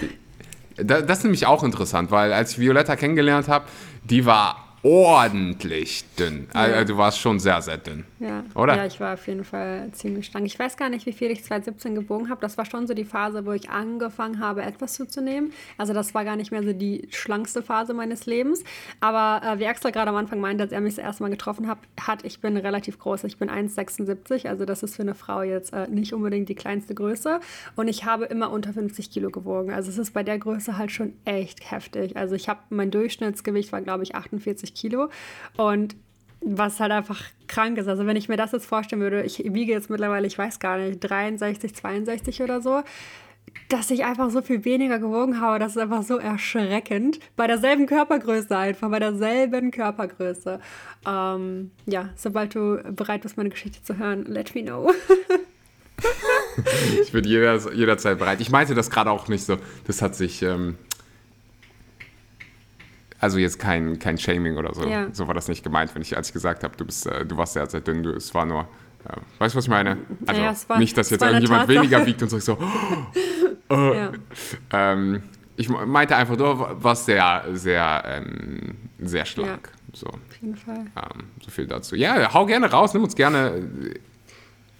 das ist nämlich auch interessant, weil als ich Violetta kennengelernt habe, die war ordentlich dünn. Ja. Also du warst schon sehr, sehr dünn. Ja. Oder? Ja, ich war auf jeden Fall ziemlich schlank. Ich weiß gar nicht, wie viel ich 2017 gewogen habe. Das war schon so die Phase, wo ich angefangen habe, etwas zuzunehmen. Also das war gar nicht mehr so die schlankste Phase meines Lebens. Aber äh, wie Axel gerade am Anfang meinte, als er mich das erste Mal getroffen hat, hat ich bin relativ groß. Ich bin 1,76. Also das ist für eine Frau jetzt äh, nicht unbedingt die kleinste Größe. Und ich habe immer unter 50 Kilo gewogen. Also es ist bei der Größe halt schon echt heftig. Also ich habe, mein Durchschnittsgewicht war, glaube ich, 48 Kilo. Und was halt einfach krank ist. Also wenn ich mir das jetzt vorstellen würde, ich wiege jetzt mittlerweile, ich weiß gar nicht, 63, 62 oder so, dass ich einfach so viel weniger gewogen habe, das ist einfach so erschreckend. Bei derselben Körpergröße einfach, bei derselben Körpergröße. Ähm, ja, sobald du bereit bist, meine Geschichte zu hören, let me know. ich bin jeder, jederzeit bereit. Ich meinte das gerade auch nicht so. Das hat sich ähm, also jetzt kein, kein Shaming oder so. Ja. So war das nicht gemeint, wenn ich, als ich gesagt habe, du bist, äh, du warst sehr, sehr dünn, du, es war nur, äh, weißt du, was ich meine? Also ja, war, nicht, dass jetzt irgendjemand weniger wiegt und so, so oh, ja. ähm, ich meinte einfach, du warst sehr, sehr, ähm, sehr schlank. So. Auf jeden Fall. Ähm, so viel dazu. Ja, hau gerne raus, nimm uns gerne äh,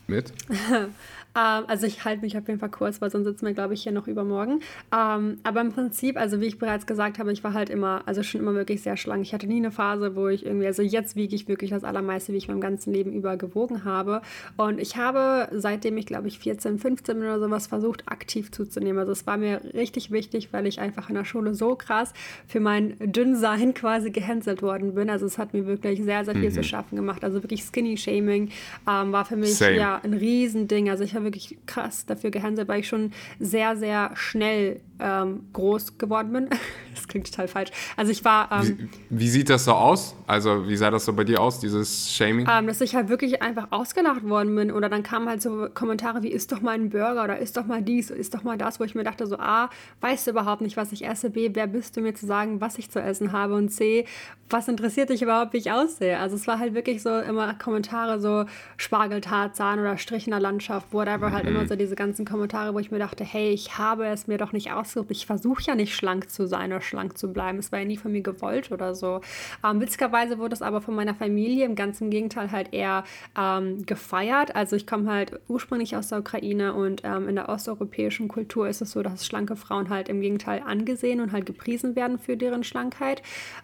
mit. Ähm, also ich halte mich auf jeden Fall kurz, weil sonst sitzen wir, glaube ich, hier noch übermorgen. Ähm, aber im Prinzip, also wie ich bereits gesagt habe, ich war halt immer, also schon immer wirklich sehr schlank. Ich hatte nie eine Phase, wo ich irgendwie, also jetzt wiege ich wirklich das Allermeiste, wie ich mein ganzen Leben über gewogen habe. Und ich habe, seitdem ich, glaube ich, 14, 15 oder sowas versucht, aktiv zuzunehmen. Also es war mir richtig wichtig, weil ich einfach in der Schule so krass für mein Dünnsein quasi gehänselt worden bin. Also es hat mir wirklich sehr, sehr viel mhm. zu schaffen gemacht. Also wirklich Skinny-Shaming ähm, war für mich Same. ja ein Riesending. Also ich habe wirklich krass dafür gehänselt, weil ich schon sehr, sehr schnell ähm, groß geworden bin. das klingt total falsch. Also ich war. Ähm, wie, wie, sieht das so aus? Also wie sah das so bei dir aus, dieses Shaming? Ähm, dass ich halt wirklich einfach ausgelacht worden bin. Oder dann kamen halt so Kommentare wie, isst doch mal ein Burger oder isst doch mal dies, isst doch mal das, wo ich mir dachte so, A, weißt du überhaupt nicht, was ich esse, B, wer bist du mir zu sagen, was ich zu essen habe und C, was interessiert dich überhaupt, wie ich aussehe? Also es war halt wirklich so immer Kommentare so Spargeltarzahn oder Strich in der Landschaft, whatever, mhm. halt immer mhm. so diese ganzen Kommentare, wo ich mir dachte, hey, ich habe es mir doch nicht ausgesucht. Ich versuche ja nicht schlank zu sein oder schlank zu bleiben. Es war ja nie von mir gewollt oder so. Ähm, witzigerweise wurde es aber von meiner Familie im ganzen Gegenteil halt eher ähm, gefeiert. Also ich komme halt ursprünglich aus der Ukraine und ähm, in der osteuropäischen Kultur ist es so, dass schlanke Frauen halt im Gegenteil angesehen und halt gepriesen werden für deren Schlankheit,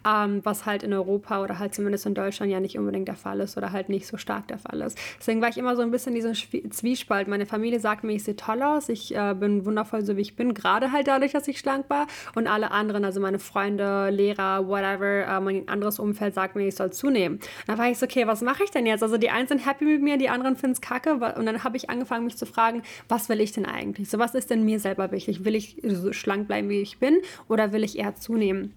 ähm, was halt in Europa oder halt zumindest in Deutschland ja nicht unbedingt der Fall ist oder halt nicht so stark der Fall ist. Deswegen war ich immer so ein bisschen in diesem Zwiespalt. Meine Familie sagt mir, ich sehe toll aus, ich äh, bin wundervoll so wie ich bin, gerade halt dadurch, dass ich schlank war und alle anderen, also meine Freunde, Lehrer, whatever, äh, mein anderes Umfeld sagt mir, ich soll zunehmen. Dann war ich so, okay, was mache ich denn jetzt? Also die einen sind happy mit mir, die anderen finden es kacke und dann habe ich angefangen, mich zu fragen, was will ich denn eigentlich? So, was ist denn mir selber wichtig? Will ich so schlank bleiben, wie ich bin oder will ich eher zunehmen?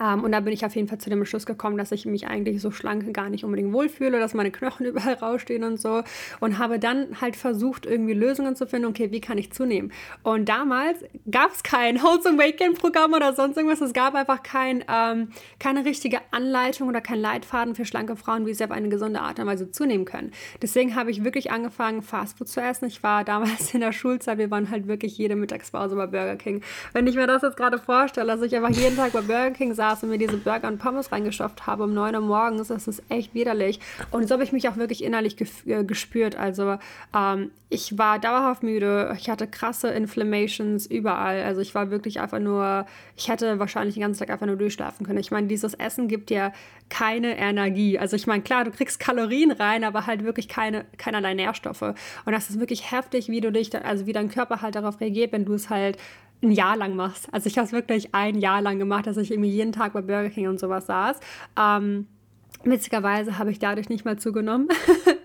Ähm, und da bin ich auf jeden Fall zu dem Beschluss gekommen, dass ich mich eigentlich so schlank gar nicht unbedingt wohlfühle, dass meine Knochen überall rausstehen und so. Und habe dann halt versucht, irgendwie Lösungen zu finden, okay, wie kann ich zunehmen? Und damals gab es kein Wholesome Weight Gain Programm oder sonst irgendwas. Es gab einfach kein, ähm, keine richtige Anleitung oder kein Leitfaden für schlanke Frauen, wie sie auf eine gesunde Art und Weise zunehmen können. Deswegen habe ich wirklich angefangen, Fastfood zu essen. Ich war damals in der Schulzeit, wir waren halt wirklich jede Mittagspause bei Burger King. Wenn ich mir das jetzt gerade vorstelle, dass ich einfach jeden Tag bei Burger King saß, saß und mir diese Burger und Pommes reingestopft habe um 9 Uhr morgens. Das ist echt widerlich. Und so habe ich mich auch wirklich innerlich äh, gespürt. Also ähm, ich war dauerhaft müde. Ich hatte krasse Inflammations überall. Also ich war wirklich einfach nur, ich hätte wahrscheinlich den ganzen Tag einfach nur durchschlafen können. Ich meine, dieses Essen gibt dir keine Energie. Also ich meine, klar, du kriegst Kalorien rein, aber halt wirklich keine, keinerlei Nährstoffe. Und das ist wirklich heftig, wie du dich, also wie dein Körper halt darauf reagiert, wenn du es halt ein Jahr lang machst. Also ich habe es wirklich ein Jahr lang gemacht, dass ich irgendwie jeden Tag bei Burger King und sowas saß. Ähm, witzigerweise habe ich dadurch nicht mal zugenommen.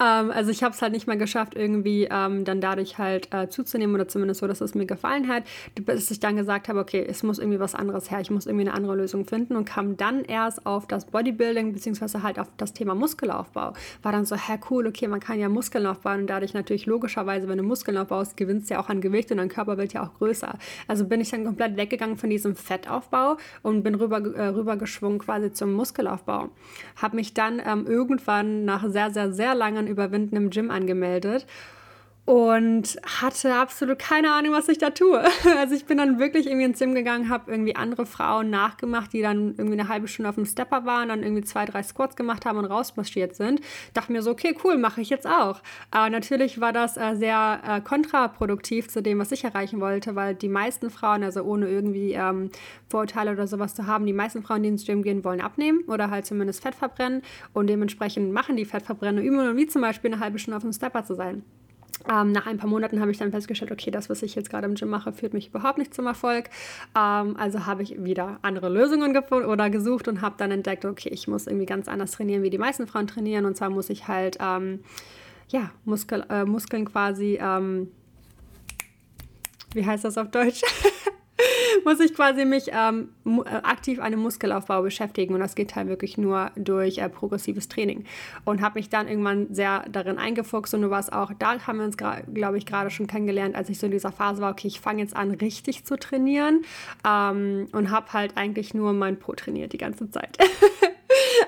ähm, also ich habe es halt nicht mehr geschafft, irgendwie ähm, dann dadurch halt äh, zuzunehmen oder zumindest so, dass es mir gefallen hat, bis ich dann gesagt habe, okay, es muss irgendwie was anderes her, ich muss irgendwie eine andere Lösung finden und kam dann erst auf das Bodybuilding beziehungsweise halt auf das Thema Muskelaufbau. War dann so, hä, cool, okay, man kann ja Muskeln aufbauen und dadurch natürlich logischerweise, wenn du Muskeln aufbaust, gewinnst du ja auch an Gewicht und dein Körper wird ja auch größer. Also bin ich dann komplett weggegangen von diesem Fettaufbau und bin rüber, äh, rüber geschwungen quasi zum Muskelaufbau. Habe mich dann ähm, irgendwann nach sehr, sehr, sehr langen Überwinden im Gym angemeldet und hatte absolut keine Ahnung, was ich da tue. Also ich bin dann wirklich irgendwie ins Gym gegangen, habe irgendwie andere Frauen nachgemacht, die dann irgendwie eine halbe Stunde auf dem Stepper waren, dann irgendwie zwei, drei Squats gemacht haben und rausmarschiert sind. Dachte mir so, okay, cool, mache ich jetzt auch. Aber natürlich war das äh, sehr äh, kontraproduktiv zu dem, was ich erreichen wollte, weil die meisten Frauen, also ohne irgendwie ähm, Vorurteile oder sowas zu haben, die meisten Frauen, die ins Gym gehen, wollen abnehmen oder halt zumindest Fett verbrennen und dementsprechend machen die Fettverbrennende Übungen, wie zum Beispiel eine halbe Stunde auf dem Stepper zu sein. Ähm, nach ein paar Monaten habe ich dann festgestellt, okay, das, was ich jetzt gerade im Gym mache, führt mich überhaupt nicht zum Erfolg. Ähm, also habe ich wieder andere Lösungen gefunden oder gesucht und habe dann entdeckt, okay, ich muss irgendwie ganz anders trainieren, wie die meisten Frauen trainieren. Und zwar muss ich halt, ähm, ja, Muskel, äh, Muskeln quasi, ähm, wie heißt das auf Deutsch? muss ich quasi mich ähm, äh, aktiv dem Muskelaufbau beschäftigen und das geht halt wirklich nur durch äh, progressives Training und habe mich dann irgendwann sehr darin eingefuchst und du warst auch, da haben wir uns, glaube ich, gerade schon kennengelernt, als ich so in dieser Phase war, okay, ich fange jetzt an, richtig zu trainieren ähm, und habe halt eigentlich nur mein Pro trainiert die ganze Zeit.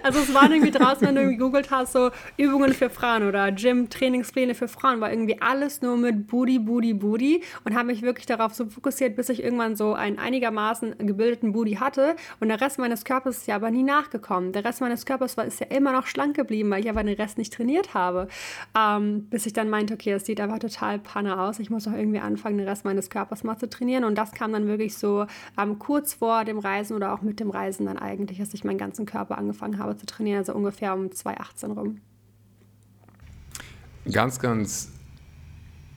Also es waren irgendwie draußen, wenn du gegoogelt hast, so Übungen für Frauen oder Gym-Trainingspläne für Frauen, war irgendwie alles nur mit Booty, Booty, Booty und habe mich wirklich darauf so fokussiert, bis ich irgendwann so einen einigermaßen gebildeten Booty hatte und der Rest meines Körpers ist ja aber nie nachgekommen. Der Rest meines Körpers war, ist ja immer noch schlank geblieben, weil ich aber den Rest nicht trainiert habe. Ähm, bis ich dann meinte, okay, es sieht aber total panne aus. Ich muss doch irgendwie anfangen, den Rest meines Körpers mal zu trainieren und das kam dann wirklich so ähm, kurz vor dem Reisen oder auch mit dem Reisen dann eigentlich, dass ich meinen ganzen Körper angefangen habe zu trainieren, also ungefähr um 2018 rum. Ganz, ganz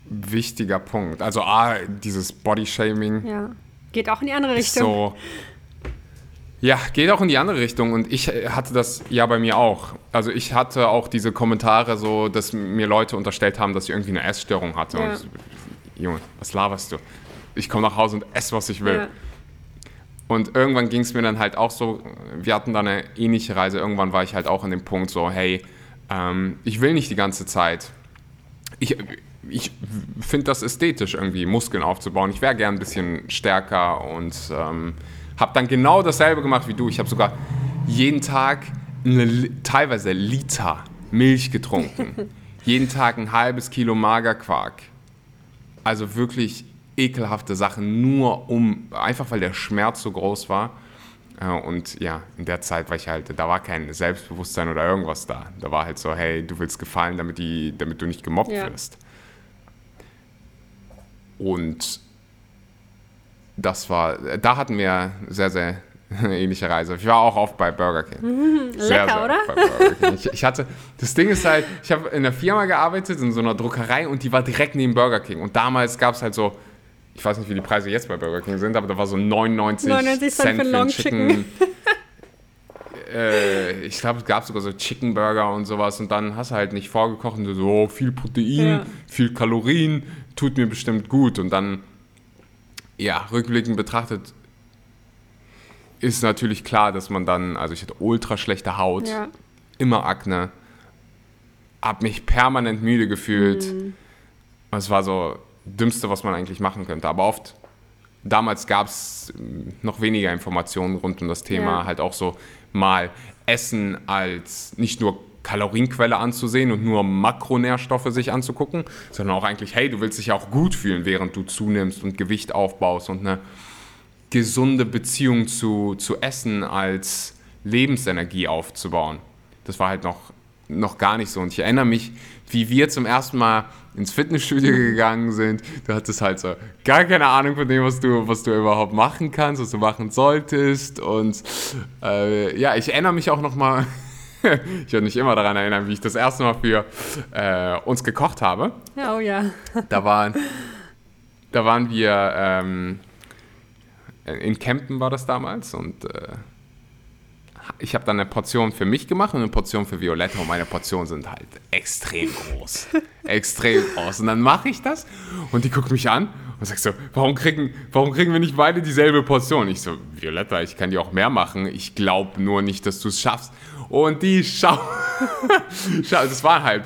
wichtiger Punkt. Also A, dieses Bodyshaming. Ja. Geht auch in die andere Richtung. So, ja, geht auch in die andere Richtung und ich hatte das ja bei mir auch. Also ich hatte auch diese Kommentare so, dass mir Leute unterstellt haben, dass ich irgendwie eine Essstörung hatte. Ja. Und, Junge, was laberst du? Ich komme nach Hause und esse, was ich will. Ja. Und irgendwann ging es mir dann halt auch so, wir hatten da eine ähnliche Reise, irgendwann war ich halt auch an dem Punkt so, hey, ähm, ich will nicht die ganze Zeit, ich, ich finde das ästhetisch irgendwie, Muskeln aufzubauen. Ich wäre gern ein bisschen stärker und ähm, habe dann genau dasselbe gemacht wie du. Ich habe sogar jeden Tag eine, teilweise Liter Milch getrunken. jeden Tag ein halbes Kilo Magerquark. Also wirklich ekelhafte Sachen, nur um, einfach weil der Schmerz so groß war. Äh, und ja, in der Zeit war ich halt, da war kein Selbstbewusstsein oder irgendwas da. Da war halt so, hey, du willst gefallen, damit, die, damit du nicht gemobbt ja. wirst. Und das war, da hatten wir sehr, sehr ähnliche Reise. Ich war auch oft bei Burger King. Sehr, Lecker, oder? Ich, ich, hatte, das Ding ist halt, ich habe in einer Firma gearbeitet, in so einer Druckerei und die war direkt neben Burger King. Und damals gab es halt so ich weiß nicht, wie die Preise jetzt bei Burger King sind, aber da war so 99, 99 Cent für Long Chicken. Chicken. äh, ich glaube, es gab sogar so Chicken Burger und sowas und dann hast du halt nicht vorgekocht und so, oh, viel Protein, ja. viel Kalorien, tut mir bestimmt gut. Und dann, ja, rückblickend betrachtet, ist natürlich klar, dass man dann, also ich hatte ultra schlechte Haut, ja. immer Akne, hab mich permanent müde gefühlt. Mhm. Es war so, Dümmste, was man eigentlich machen könnte. Aber oft, damals gab es ähm, noch weniger Informationen rund um das Thema, ja. halt auch so mal Essen als nicht nur Kalorienquelle anzusehen und nur Makronährstoffe sich anzugucken, sondern auch eigentlich, hey, du willst dich auch gut fühlen, während du zunimmst und Gewicht aufbaust und eine gesunde Beziehung zu, zu Essen als Lebensenergie aufzubauen. Das war halt noch, noch gar nicht so. Und ich erinnere mich, wie wir zum ersten Mal ins Fitnessstudio gegangen sind. Du hattest halt so gar keine Ahnung von dem, was du, was du überhaupt machen kannst, was du machen solltest. Und äh, ja, ich erinnere mich auch noch mal, ich werde mich immer daran erinnern, wie ich das erste Mal für äh, uns gekocht habe. Oh ja. Da waren, da waren wir ähm, in Kempten war das damals und äh, ich habe dann eine Portion für mich gemacht und eine Portion für Violetta und meine Portionen sind halt extrem groß. extrem groß. Und dann mache ich das und die guckt mich an und sagt so, warum kriegen, warum kriegen wir nicht beide dieselbe Portion? Ich so, Violetta, ich kann dir auch mehr machen. Ich glaube nur nicht, dass du es schaffst. Und die schau, schau, das war halt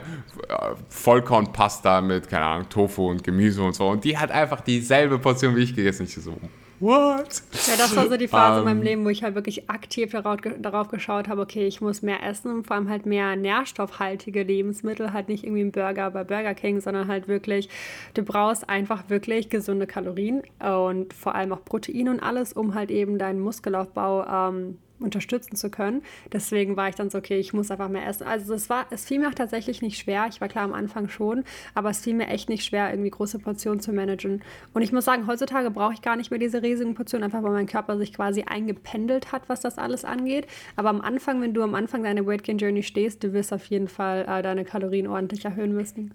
äh, Vollkornpasta mit, keine Ahnung, Tofu und Gemüse und so. Und die hat einfach dieselbe Portion wie ich gegessen. Ich so, what? Ja, das war so die Phase um, in meinem ähm. Leben, wo ich halt wirklich aktiv darauf, darauf geschaut habe, okay, ich muss mehr essen und vor allem halt mehr nährstoffhaltige Lebensmittel, halt nicht irgendwie ein Burger bei Burger King, sondern halt wirklich, du brauchst einfach wirklich gesunde Kalorien und vor allem auch Protein und alles, um halt eben deinen Muskelaufbau ähm, unterstützen zu können. Deswegen war ich dann so, okay, ich muss einfach mehr essen. Also es war, es fiel mir auch tatsächlich nicht schwer. Ich war klar am Anfang schon, aber es fiel mir echt nicht schwer, irgendwie große Portionen zu managen. Und ich muss sagen, heutzutage brauche ich gar nicht mehr diese riesigen Portionen, einfach weil mein Körper sich quasi eingependelt hat, was das alles angeht. Aber am Anfang, wenn du am Anfang deiner Weight Gain Journey stehst, du wirst auf jeden Fall äh, deine Kalorien ordentlich erhöhen müssen.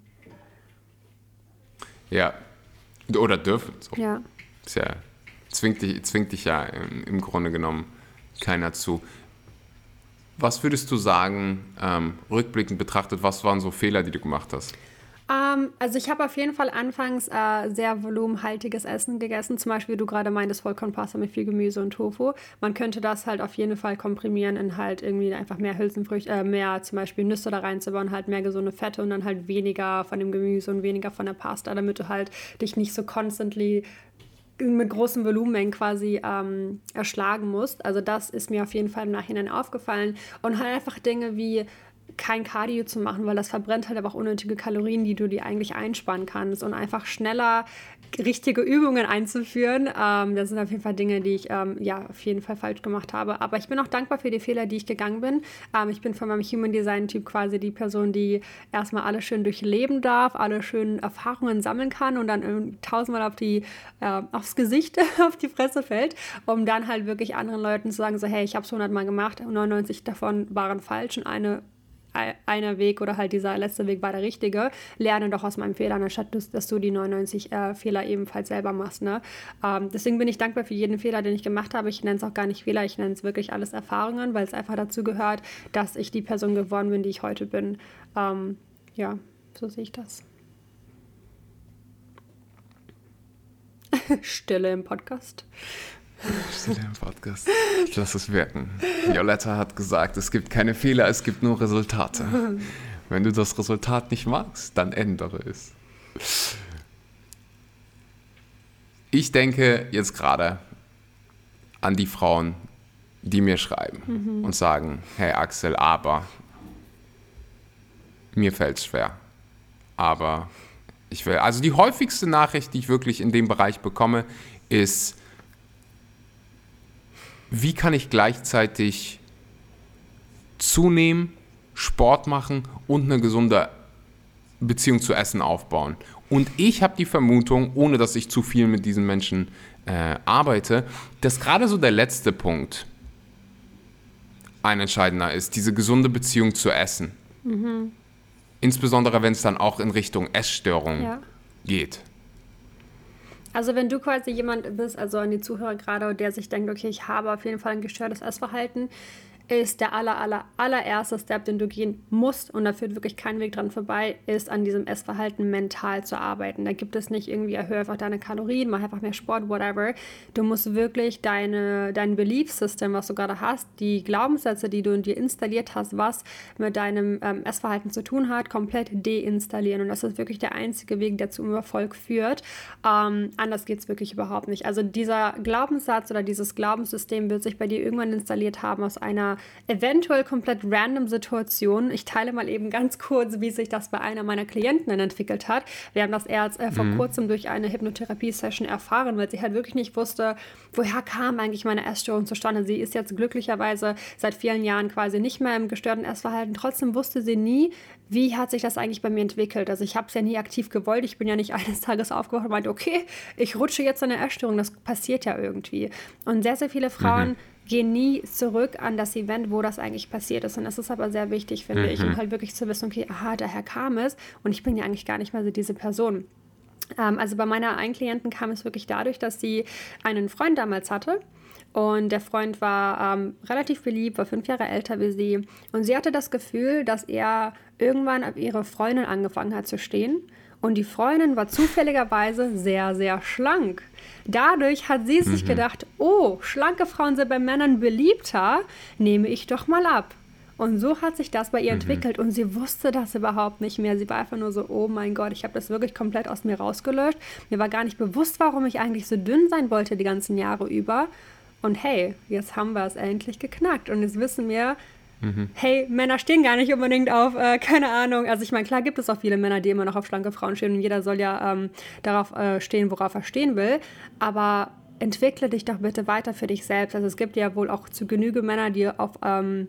Ja. Oder dürfen. So. Ja. Ist ja zwingt dich, zwingt dich ja im, im Grunde genommen keiner zu. Was würdest du sagen, ähm, rückblickend betrachtet, was waren so Fehler, die du gemacht hast? Ähm, also ich habe auf jeden Fall anfangs äh, sehr volumenhaltiges Essen gegessen. Zum Beispiel, wie du gerade meintest, Vollkornpasta mit viel Gemüse und Tofu. Man könnte das halt auf jeden Fall komprimieren in halt irgendwie einfach mehr Hülsenfrüchte, äh, mehr zum Beispiel Nüsse da reinzubauen, halt mehr gesunde Fette und dann halt weniger von dem Gemüse und weniger von der Pasta, damit du halt dich nicht so constantly mit großen Volumenmengen quasi ähm, erschlagen musst. Also das ist mir auf jeden Fall im Nachhinein aufgefallen. Und halt einfach Dinge wie kein Cardio zu machen, weil das verbrennt halt aber auch unnötige Kalorien, die du dir eigentlich einsparen kannst und einfach schneller richtige Übungen einzuführen. Ähm, das sind auf jeden Fall Dinge, die ich ähm, ja auf jeden Fall falsch gemacht habe. Aber ich bin auch dankbar für die Fehler, die ich gegangen bin. Ähm, ich bin von meinem Human Design Typ quasi die Person, die erstmal alles schön durchleben darf, alle schönen Erfahrungen sammeln kann und dann tausendmal auf die, äh, aufs Gesicht, auf die Fresse fällt, um dann halt wirklich anderen Leuten zu sagen, so hey, ich habe es hundertmal gemacht, 99 davon waren falsch und eine einer Weg oder halt dieser letzte Weg war der richtige. Lerne doch aus meinem Fehler, anstatt dass du die 99 äh, Fehler ebenfalls selber machst. Ne? Ähm, deswegen bin ich dankbar für jeden Fehler, den ich gemacht habe. Ich nenne es auch gar nicht Fehler, ich nenne es wirklich alles Erfahrungen, weil es einfach dazu gehört, dass ich die Person geworden bin, die ich heute bin. Ähm, ja, so sehe ich das. Stille im Podcast. Stille im Podcast. Ich lasse es wirken. Violetta hat gesagt, es gibt keine Fehler, es gibt nur Resultate. Wenn du das Resultat nicht magst, dann ändere es. Ich denke jetzt gerade an die Frauen, die mir schreiben mhm. und sagen, hey Axel, aber mir fällt es schwer. Aber ich will, also die häufigste Nachricht, die ich wirklich in dem Bereich bekomme, ist, wie kann ich gleichzeitig zunehmen, Sport machen und eine gesunde Beziehung zu Essen aufbauen. Und ich habe die Vermutung, ohne dass ich zu viel mit diesen Menschen äh, arbeite, dass gerade so der letzte Punkt ein entscheidender ist, diese gesunde Beziehung zu Essen. Mhm. Insbesondere wenn es dann auch in Richtung Essstörung ja. geht. Also wenn du quasi jemand bist, also an die Zuhörer gerade, der sich denkt, okay, ich habe auf jeden Fall ein gestörtes Essverhalten, ist der aller, aller, allererste Step, den du gehen musst, und da führt wirklich kein Weg dran vorbei, ist an diesem Essverhalten mental zu arbeiten. Da gibt es nicht irgendwie, erhöhe einfach deine Kalorien, mach einfach mehr Sport, whatever. Du musst wirklich deine, dein Belief-System, was du gerade hast, die Glaubenssätze, die du in dir installiert hast, was mit deinem ähm, Essverhalten zu tun hat, komplett deinstallieren. Und das ist wirklich der einzige Weg, der zum Erfolg führt. Ähm, anders geht es wirklich überhaupt nicht. Also dieser Glaubenssatz oder dieses Glaubenssystem wird sich bei dir irgendwann installiert haben aus einer eventuell komplett random Situation. Ich teile mal eben ganz kurz, wie sich das bei einer meiner Klienten entwickelt hat. Wir haben das erst äh, vor mhm. kurzem durch eine Hypnotherapie-Session erfahren, weil sie halt wirklich nicht wusste, woher kam eigentlich meine Essstörung zustande. Sie ist jetzt glücklicherweise seit vielen Jahren quasi nicht mehr im gestörten Essverhalten. Trotzdem wusste sie nie, wie hat sich das eigentlich bei mir entwickelt. Also ich habe es ja nie aktiv gewollt. Ich bin ja nicht eines Tages aufgewacht und meinte, okay, ich rutsche jetzt in eine Essstörung. Das passiert ja irgendwie. Und sehr, sehr viele Frauen mhm gehen nie zurück an das Event, wo das eigentlich passiert ist. Und das ist aber sehr wichtig, finde mhm. ich, um halt wirklich zu wissen, okay, aha, daher kam es und ich bin ja eigentlich gar nicht mehr so diese Person. Ähm, also bei meiner einen Klientin kam es wirklich dadurch, dass sie einen Freund damals hatte Und der Freund war ähm, relativ beliebt, war fünf Jahre älter wie sie. Und sie hatte das Gefühl, dass er irgendwann auf ihre Freundin angefangen hat zu stehen. Und die Freundin war zufälligerweise sehr, sehr schlank. Dadurch hat sie sich mhm. gedacht, oh, schlanke Frauen sind bei Männern beliebter, nehme ich doch mal ab. Und so hat sich das bei ihr mhm. entwickelt und sie wusste das überhaupt nicht mehr. Sie war einfach nur so, oh mein Gott, ich habe das wirklich komplett aus mir rausgelöscht. Mir war gar nicht bewusst, warum ich eigentlich so dünn sein wollte die ganzen Jahre über. Und hey, jetzt haben wir es endlich geknackt. Und jetzt wissen wir, mhm. hey, Männer stehen gar nicht unbedingt auf, äh, keine Ahnung. Also ich meine, klar gibt es auch viele Männer, die immer noch auf schlanke Frauen stehen und jeder soll ja ähm, darauf äh, stehen, worauf er stehen will. Aber entwickle dich doch bitte weiter für dich selbst. Also es gibt ja wohl auch zu Genüge Männer, die auf ähm,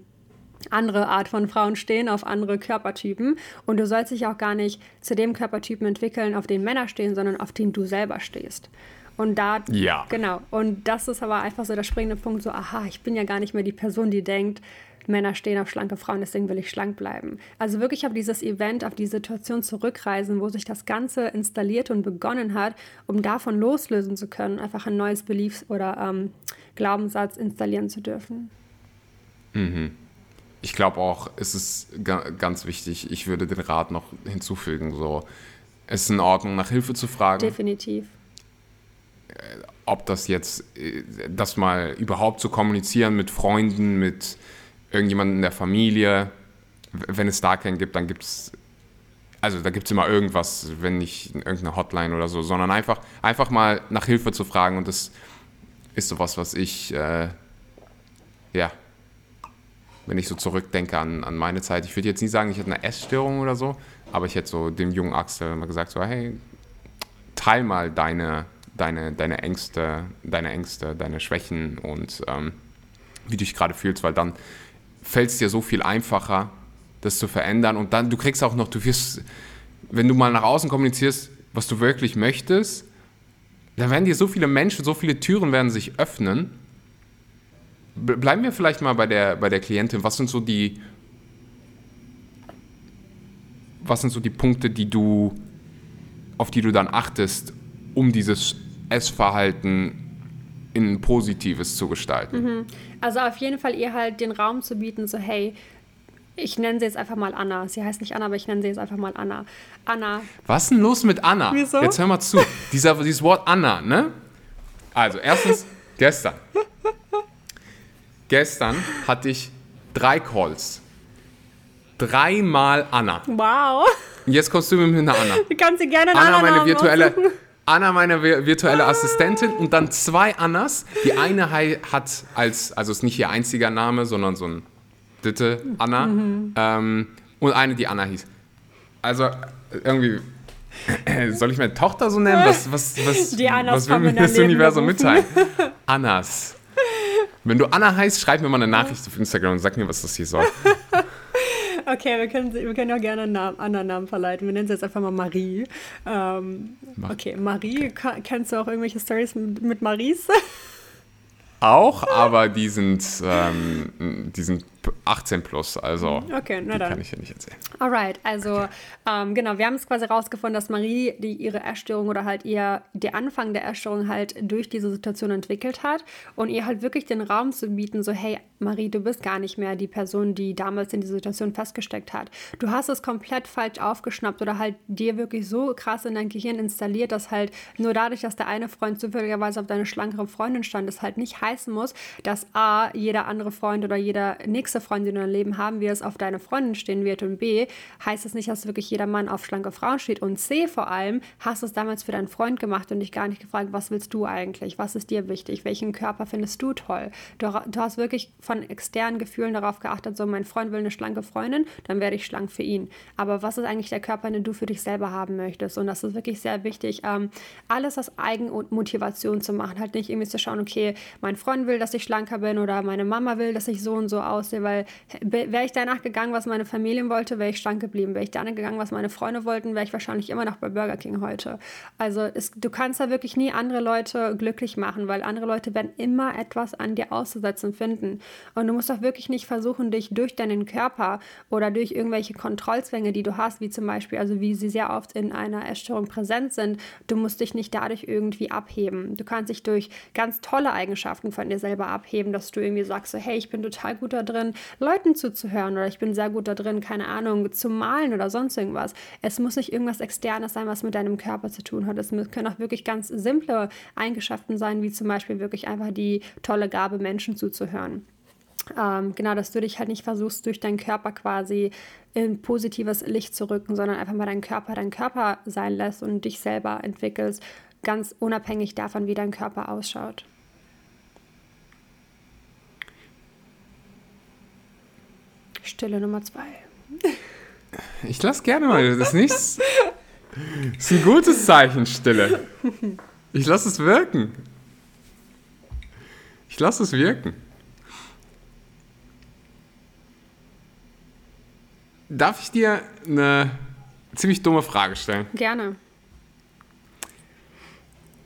andere Art von Frauen stehen, auf andere Körpertypen. Und du sollst dich auch gar nicht zu dem Körpertypen entwickeln, auf den Männer stehen, sondern auf den du selber stehst. Und da, ja. genau. Und das ist aber einfach so der springende Punkt, so, aha, ich bin ja gar nicht mehr die Person, die denkt, Männer stehen auf schlanke Frauen, deswegen will ich schlank bleiben. Also wirklich auf dieses Event, auf die Situation zurückreisen, wo sich das Ganze installiert und begonnen hat, um davon loslösen zu können, einfach ein neues Beliefs- oder ähm, Glaubenssatz installieren zu dürfen. Mhm. Ich glaube auch, es ist ganz wichtig, ich würde den Rat noch hinzufügen, so, es ist in Ordnung, nach Hilfe zu fragen. Definitiv ob das jetzt, äh, das mal überhaupt zu kommunizieren mit Freunden, mit irgendjemandem in der Familie, wenn es da keinen gibt, dann gibt es, also da gibt es immer irgendwas, wenn nicht irgendeine Hotline oder so, sondern einfach, einfach mal nach Hilfe zu fragen und das ist sowas, was ich, äh, ja, wenn ich so zurückdenke an, an meine Zeit, ich würde jetzt nie sagen, ich hätte eine Essstörung oder so, aber ich hätte so dem jungen Axel mal gesagt, so, hey, teil mal deine, deine, deine Ängste, deine Ängste, deine Schwächen und ähm, wie du dich gerade fühlst, weil dann fällt es dir so viel einfacher, das zu verändern und dann, du kriegst auch noch, du wirst, wenn du mal nach außen kommunizierst, was du wirklich möchtest, dann werden dir so viele Menschen, so viele Türen werden sich öffnen. Bleiben wir vielleicht mal bei der, bei der Klientin. Was sind so die, was sind so die Punkte, die du, auf die du dann achtest, um dieses Essverhalten in Positives zu gestalten. Mhm. Also auf jeden Fall ihr halt den Raum zu bieten, so hey, ich nenne sie jetzt einfach mal Anna. Sie heißt nicht Anna, aber ich nenne sie jetzt einfach mal Anna. Anna. Was ist denn los mit Anna? Wieso? Jetzt hör mal zu. Dieser, dieses Wort Anna, ne? Also, erstens, gestern. Gestern hatte ich drei Calls. Dreimal Anna. Wow. Und jetzt kommst du mit einer Anna. Du kannst sie gerne Anna, Anna meine virtuelle, Anna, meine virtuelle Assistentin und dann zwei Annas. Die eine hat als, also ist nicht ihr einziger Name, sondern so ein dritte Anna. Mhm. Ähm, und eine, die Anna hieß. Also irgendwie, soll ich meine Tochter so nennen? Was, was, was, die was will mir das Universum mitteilen? Annas. Wenn du Anna heißt, schreib mir mal eine Nachricht auf Instagram und sag mir, was das hier soll. Okay, wir können, wir können auch gerne einen Namen, anderen Namen verleiten. Wir nennen sie jetzt einfach mal Marie. Ähm, okay, Marie, kennst du auch irgendwelche Stories mit, mit Maries? Auch, aber die sind, ähm, die sind 18 plus, also okay, na dann. kann ich ja nicht erzählen. Alright, also okay. ähm, genau, wir haben es quasi rausgefunden, dass Marie die ihre Essstörung oder halt ihr der Anfang der Essstörung halt durch diese Situation entwickelt hat und ihr halt wirklich den Raum zu bieten, so hey Marie, du bist gar nicht mehr die Person, die damals in dieser Situation festgesteckt hat. Du hast es komplett falsch aufgeschnappt oder halt dir wirklich so krass in dein Gehirn installiert, dass halt nur dadurch, dass der eine Freund zufälligerweise auf deine schlankere Freundin stand, es halt nicht heißen muss, dass A, jeder andere Freund oder jeder nächste Freund, den du in deinem Leben haben wirst, auf deine Freundin stehen wird und B, heißt es nicht, dass wirklich jeder Mann auf schlanke Frauen steht und C, vor allem, hast du es damals für deinen Freund gemacht und dich gar nicht gefragt, was willst du eigentlich, was ist dir wichtig, welchen Körper findest du toll. Du, du hast wirklich von externen Gefühlen darauf geachtet, so mein Freund will eine schlanke Freundin, dann werde ich schlank für ihn. Aber was ist eigentlich der Körper, den du für dich selber haben möchtest? Und das ist wirklich sehr wichtig, ähm, alles aus Eigenmotivation zu machen, halt nicht irgendwie zu schauen, okay, mein Freund will, dass ich schlanker bin oder meine Mama will, dass ich so und so aussehe, weil wäre ich danach gegangen, was meine Familie wollte, wäre ich stank geblieben. Wäre ich danach gegangen, was meine Freunde wollten, wäre ich wahrscheinlich immer noch bei Burger King heute. Also es, du kannst da wirklich nie andere Leute glücklich machen, weil andere Leute werden immer etwas an dir auszusetzen finden. Und du musst auch wirklich nicht versuchen, dich durch deinen Körper oder durch irgendwelche Kontrollzwänge, die du hast, wie zum Beispiel, also wie sie sehr oft in einer Essstörung präsent sind, du musst dich nicht dadurch irgendwie abheben. Du kannst dich durch ganz tolle Eigenschaften von dir selber abheben, dass du irgendwie sagst, so, hey, ich bin total gut da drin, Leuten zuzuhören oder ich bin sehr gut da drin, keine Ahnung, zu malen oder sonst irgendwas. Es muss nicht irgendwas Externes sein, was mit deinem Körper zu tun hat. Es können auch wirklich ganz simple Eigenschaften sein, wie zum Beispiel wirklich einfach die tolle Gabe, Menschen zuzuhören. Ähm, genau, dass du dich halt nicht versuchst, durch deinen Körper quasi in positives Licht zu rücken, sondern einfach mal deinen Körper dein Körper sein lässt und dich selber entwickelst, ganz unabhängig davon, wie dein Körper ausschaut. Stille Nummer zwei. Ich lasse gerne mal. Das ist nichts. Das ist ein gutes Zeichen, Stille. Ich lasse es wirken. Ich lasse es wirken. Darf ich dir eine ziemlich dumme Frage stellen? Gerne.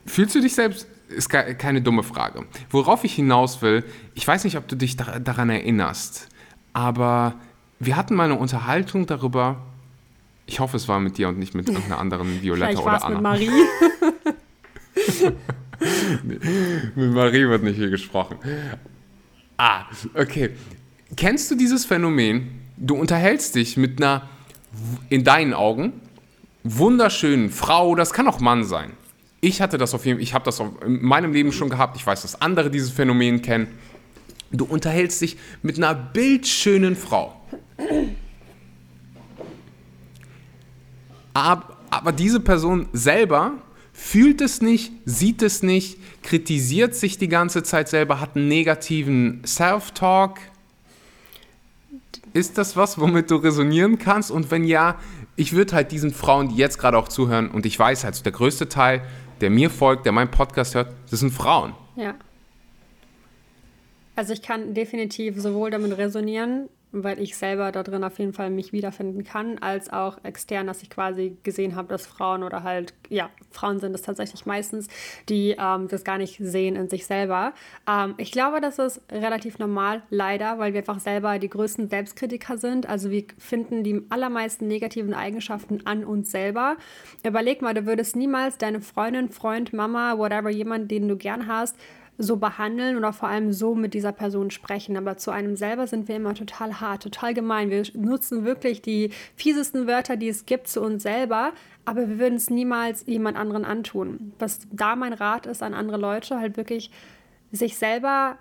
Fühlst du dich selbst, ist keine dumme Frage. Worauf ich hinaus will, ich weiß nicht, ob du dich daran erinnerst, aber wir hatten mal eine Unterhaltung darüber, ich hoffe, es war mit dir und nicht mit irgendeiner anderen Violetta oder Anna. mit Marie. mit Marie wird nicht viel gesprochen. Ah, okay. Kennst du dieses Phänomen? Du unterhältst dich mit einer, in deinen Augen, wunderschönen Frau, das kann auch Mann sein. Ich hatte das auf jeden Fall, ich habe das in meinem Leben schon gehabt. Ich weiß, dass andere dieses Phänomen kennen. Du unterhältst dich mit einer bildschönen Frau. Aber, diese Person selber fühlt es nicht, sieht es nicht, kritisiert sich die ganze Zeit selber, hat einen negativen Self-Talk. Ist das was, womit du resonieren kannst? Und wenn ja, ich würde halt diesen Frauen, die jetzt gerade auch zuhören, und ich weiß halt, der größte Teil, der mir folgt, der meinen Podcast hört, das sind Frauen. Ja. Also ich kann definitiv sowohl damit resonieren, weil ich selber da drin auf jeden Fall mich wiederfinden kann, als auch extern, dass ich quasi gesehen habe, dass Frauen oder halt, ja, Frauen sind es tatsächlich meistens, die ähm, das gar nicht sehen in sich selber. Ähm, ich glaube, das ist relativ normal, leider, weil wir einfach selber die größten Selbstkritiker sind. Also wir finden die allermeisten negativen Eigenschaften an uns selber. Überleg mal, du würdest niemals deine Freundin, Freund, Mama, whatever, jemand, den du gern hast, so behandeln oder vor allem so mit dieser Person sprechen. Aber zu einem selber sind wir immer total hart, total gemein. Wir nutzen wirklich die fiesesten Wörter, die es gibt, zu uns selber, aber wir würden es niemals jemand anderen antun. Was da mein Rat ist an andere Leute, halt wirklich sich selber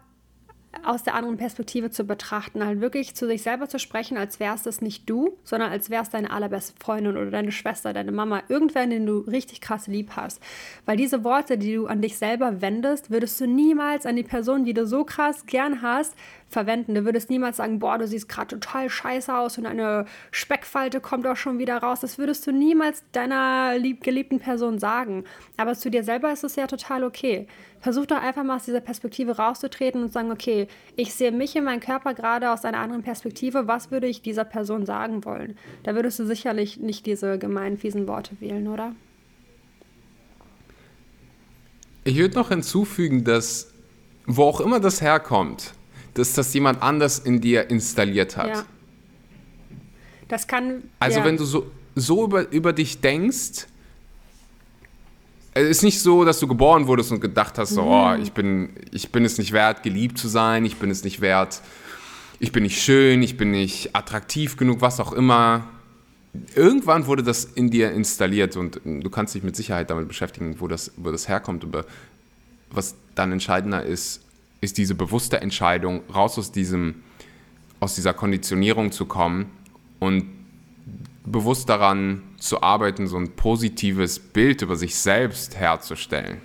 aus der anderen Perspektive zu betrachten, halt wirklich zu sich selber zu sprechen, als wärst das nicht du, sondern als wärst deine allerbeste Freundin oder deine Schwester, deine Mama, irgendwer, den du richtig krass lieb hast. Weil diese Worte, die du an dich selber wendest, würdest du niemals an die Person, die du so krass gern hast, verwenden. Du würdest niemals sagen, boah, du siehst gerade total scheiße aus und eine Speckfalte kommt auch schon wieder raus. Das würdest du niemals deiner lieb geliebten Person sagen. Aber zu dir selber ist es ja total okay. Versuch doch einfach mal aus dieser Perspektive rauszutreten und sagen, okay, ich sehe mich in meinem Körper gerade aus einer anderen Perspektive. Was würde ich dieser Person sagen wollen? Da würdest du sicherlich nicht diese gemeinen, fiesen Worte wählen, oder? Ich würde noch hinzufügen, dass wo auch immer das herkommt, dass das jemand anders in dir installiert hat. Ja. Das kann. Also, ja. wenn du so, so über, über dich denkst, es ist nicht so, dass du geboren wurdest und gedacht hast, so, mhm. oh, ich bin, ich bin es nicht wert, geliebt zu sein, ich bin es nicht wert, ich bin nicht schön, ich bin nicht attraktiv genug, was auch immer. Irgendwann wurde das in dir installiert und du kannst dich mit Sicherheit damit beschäftigen, wo das, wo das herkommt. Aber was dann entscheidender ist, ist diese bewusste Entscheidung, raus aus, diesem, aus dieser Konditionierung zu kommen und bewusst daran zu arbeiten, so ein positives Bild über sich selbst herzustellen.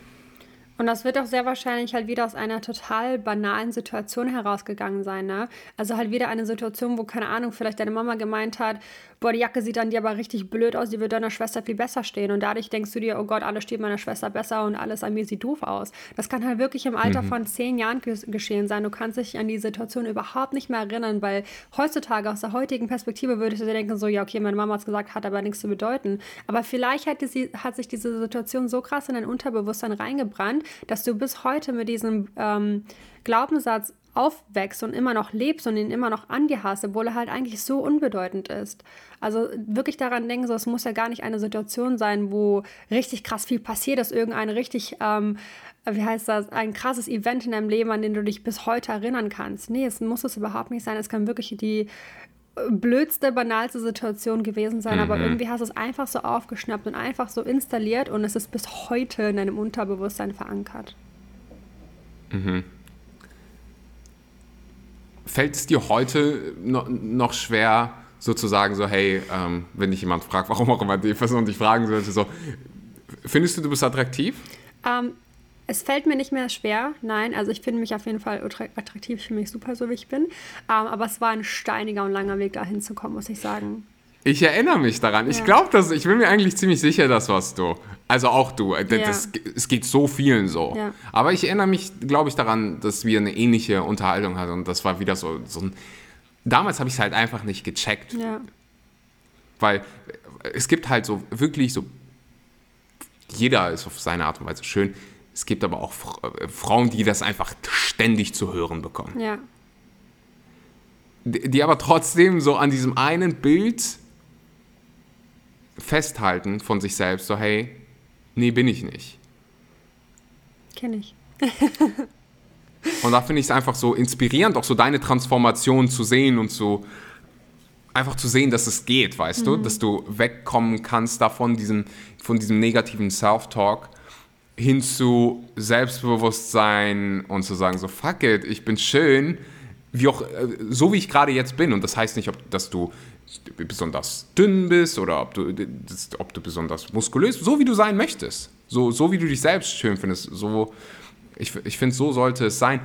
Und das wird auch sehr wahrscheinlich halt wieder aus einer total banalen Situation herausgegangen sein, ne? Also halt wieder eine Situation, wo, keine Ahnung, vielleicht deine Mama gemeint hat, boah, die Jacke sieht an dir aber richtig blöd aus, die wird deiner Schwester viel besser stehen. Und dadurch denkst du dir, oh Gott, alles steht meiner Schwester besser und alles an mir sieht doof aus. Das kann halt wirklich im Alter mhm. von zehn Jahren geschehen sein. Du kannst dich an die Situation überhaupt nicht mehr erinnern, weil heutzutage aus der heutigen Perspektive würdest du dir denken, so, ja, okay, meine Mama hat es gesagt, hat aber nichts zu bedeuten. Aber vielleicht hat, die, hat sich diese Situation so krass in dein Unterbewusstsein reingebrannt, dass du bis heute mit diesem ähm, Glaubenssatz aufwächst und immer noch lebst und ihn immer noch angehast, obwohl er halt eigentlich so unbedeutend ist. Also wirklich daran denken, so, es muss ja gar nicht eine Situation sein, wo richtig krass viel passiert ist, irgendein richtig, ähm, wie heißt das, ein krasses Event in deinem Leben, an den du dich bis heute erinnern kannst. Nee, es muss es überhaupt nicht sein. Es kann wirklich die blödste, banalste Situation gewesen sein, mhm. aber irgendwie hast du es einfach so aufgeschnappt und einfach so installiert und es ist bis heute in deinem Unterbewusstsein verankert. Mhm. Fällt es dir heute no noch schwer, sozusagen so, hey, ähm, wenn dich jemand fragt, warum auch immer die Person dich fragen sollte, so, findest du, du bist attraktiv? Ähm, es fällt mir nicht mehr schwer, nein. Also ich finde mich auf jeden Fall attraktiv, ich finde mich super so, wie ich bin. Ähm, aber es war ein steiniger und langer Weg, dahin zu kommen, muss ich sagen. Ich erinnere mich daran. Ja. Ich glaube, dass ich bin mir eigentlich ziemlich sicher, das warst du. Also auch du. Das, ja. das, es geht so vielen so. Ja. Aber ich erinnere mich, glaube ich, daran, dass wir eine ähnliche Unterhaltung hatten und das war wieder so, so ein. Damals habe ich es halt einfach nicht gecheckt. Weil es gibt halt so wirklich so. Jeder ist auf seine Art und Weise schön. Es gibt aber auch äh, Frauen, die das einfach ständig zu hören bekommen. Ja. Die, aber trotzdem so an diesem einen Bild festhalten von sich selbst, so hey, nee, bin ich nicht. Kenne ich. und da finde ich es einfach so inspirierend, auch so deine Transformation zu sehen und so einfach zu sehen, dass es geht, weißt mhm. du, dass du wegkommen kannst davon, diesen, von diesem negativen Self-Talk hin zu Selbstbewusstsein und zu sagen, so fuck it, ich bin schön, wie auch, äh, so wie ich gerade jetzt bin. Und das heißt nicht, ob, dass du besonders dünn bist oder ob du, ob du besonders muskulös, so wie du sein möchtest. So, so wie du dich selbst schön findest. So, ich ich finde, so sollte es sein.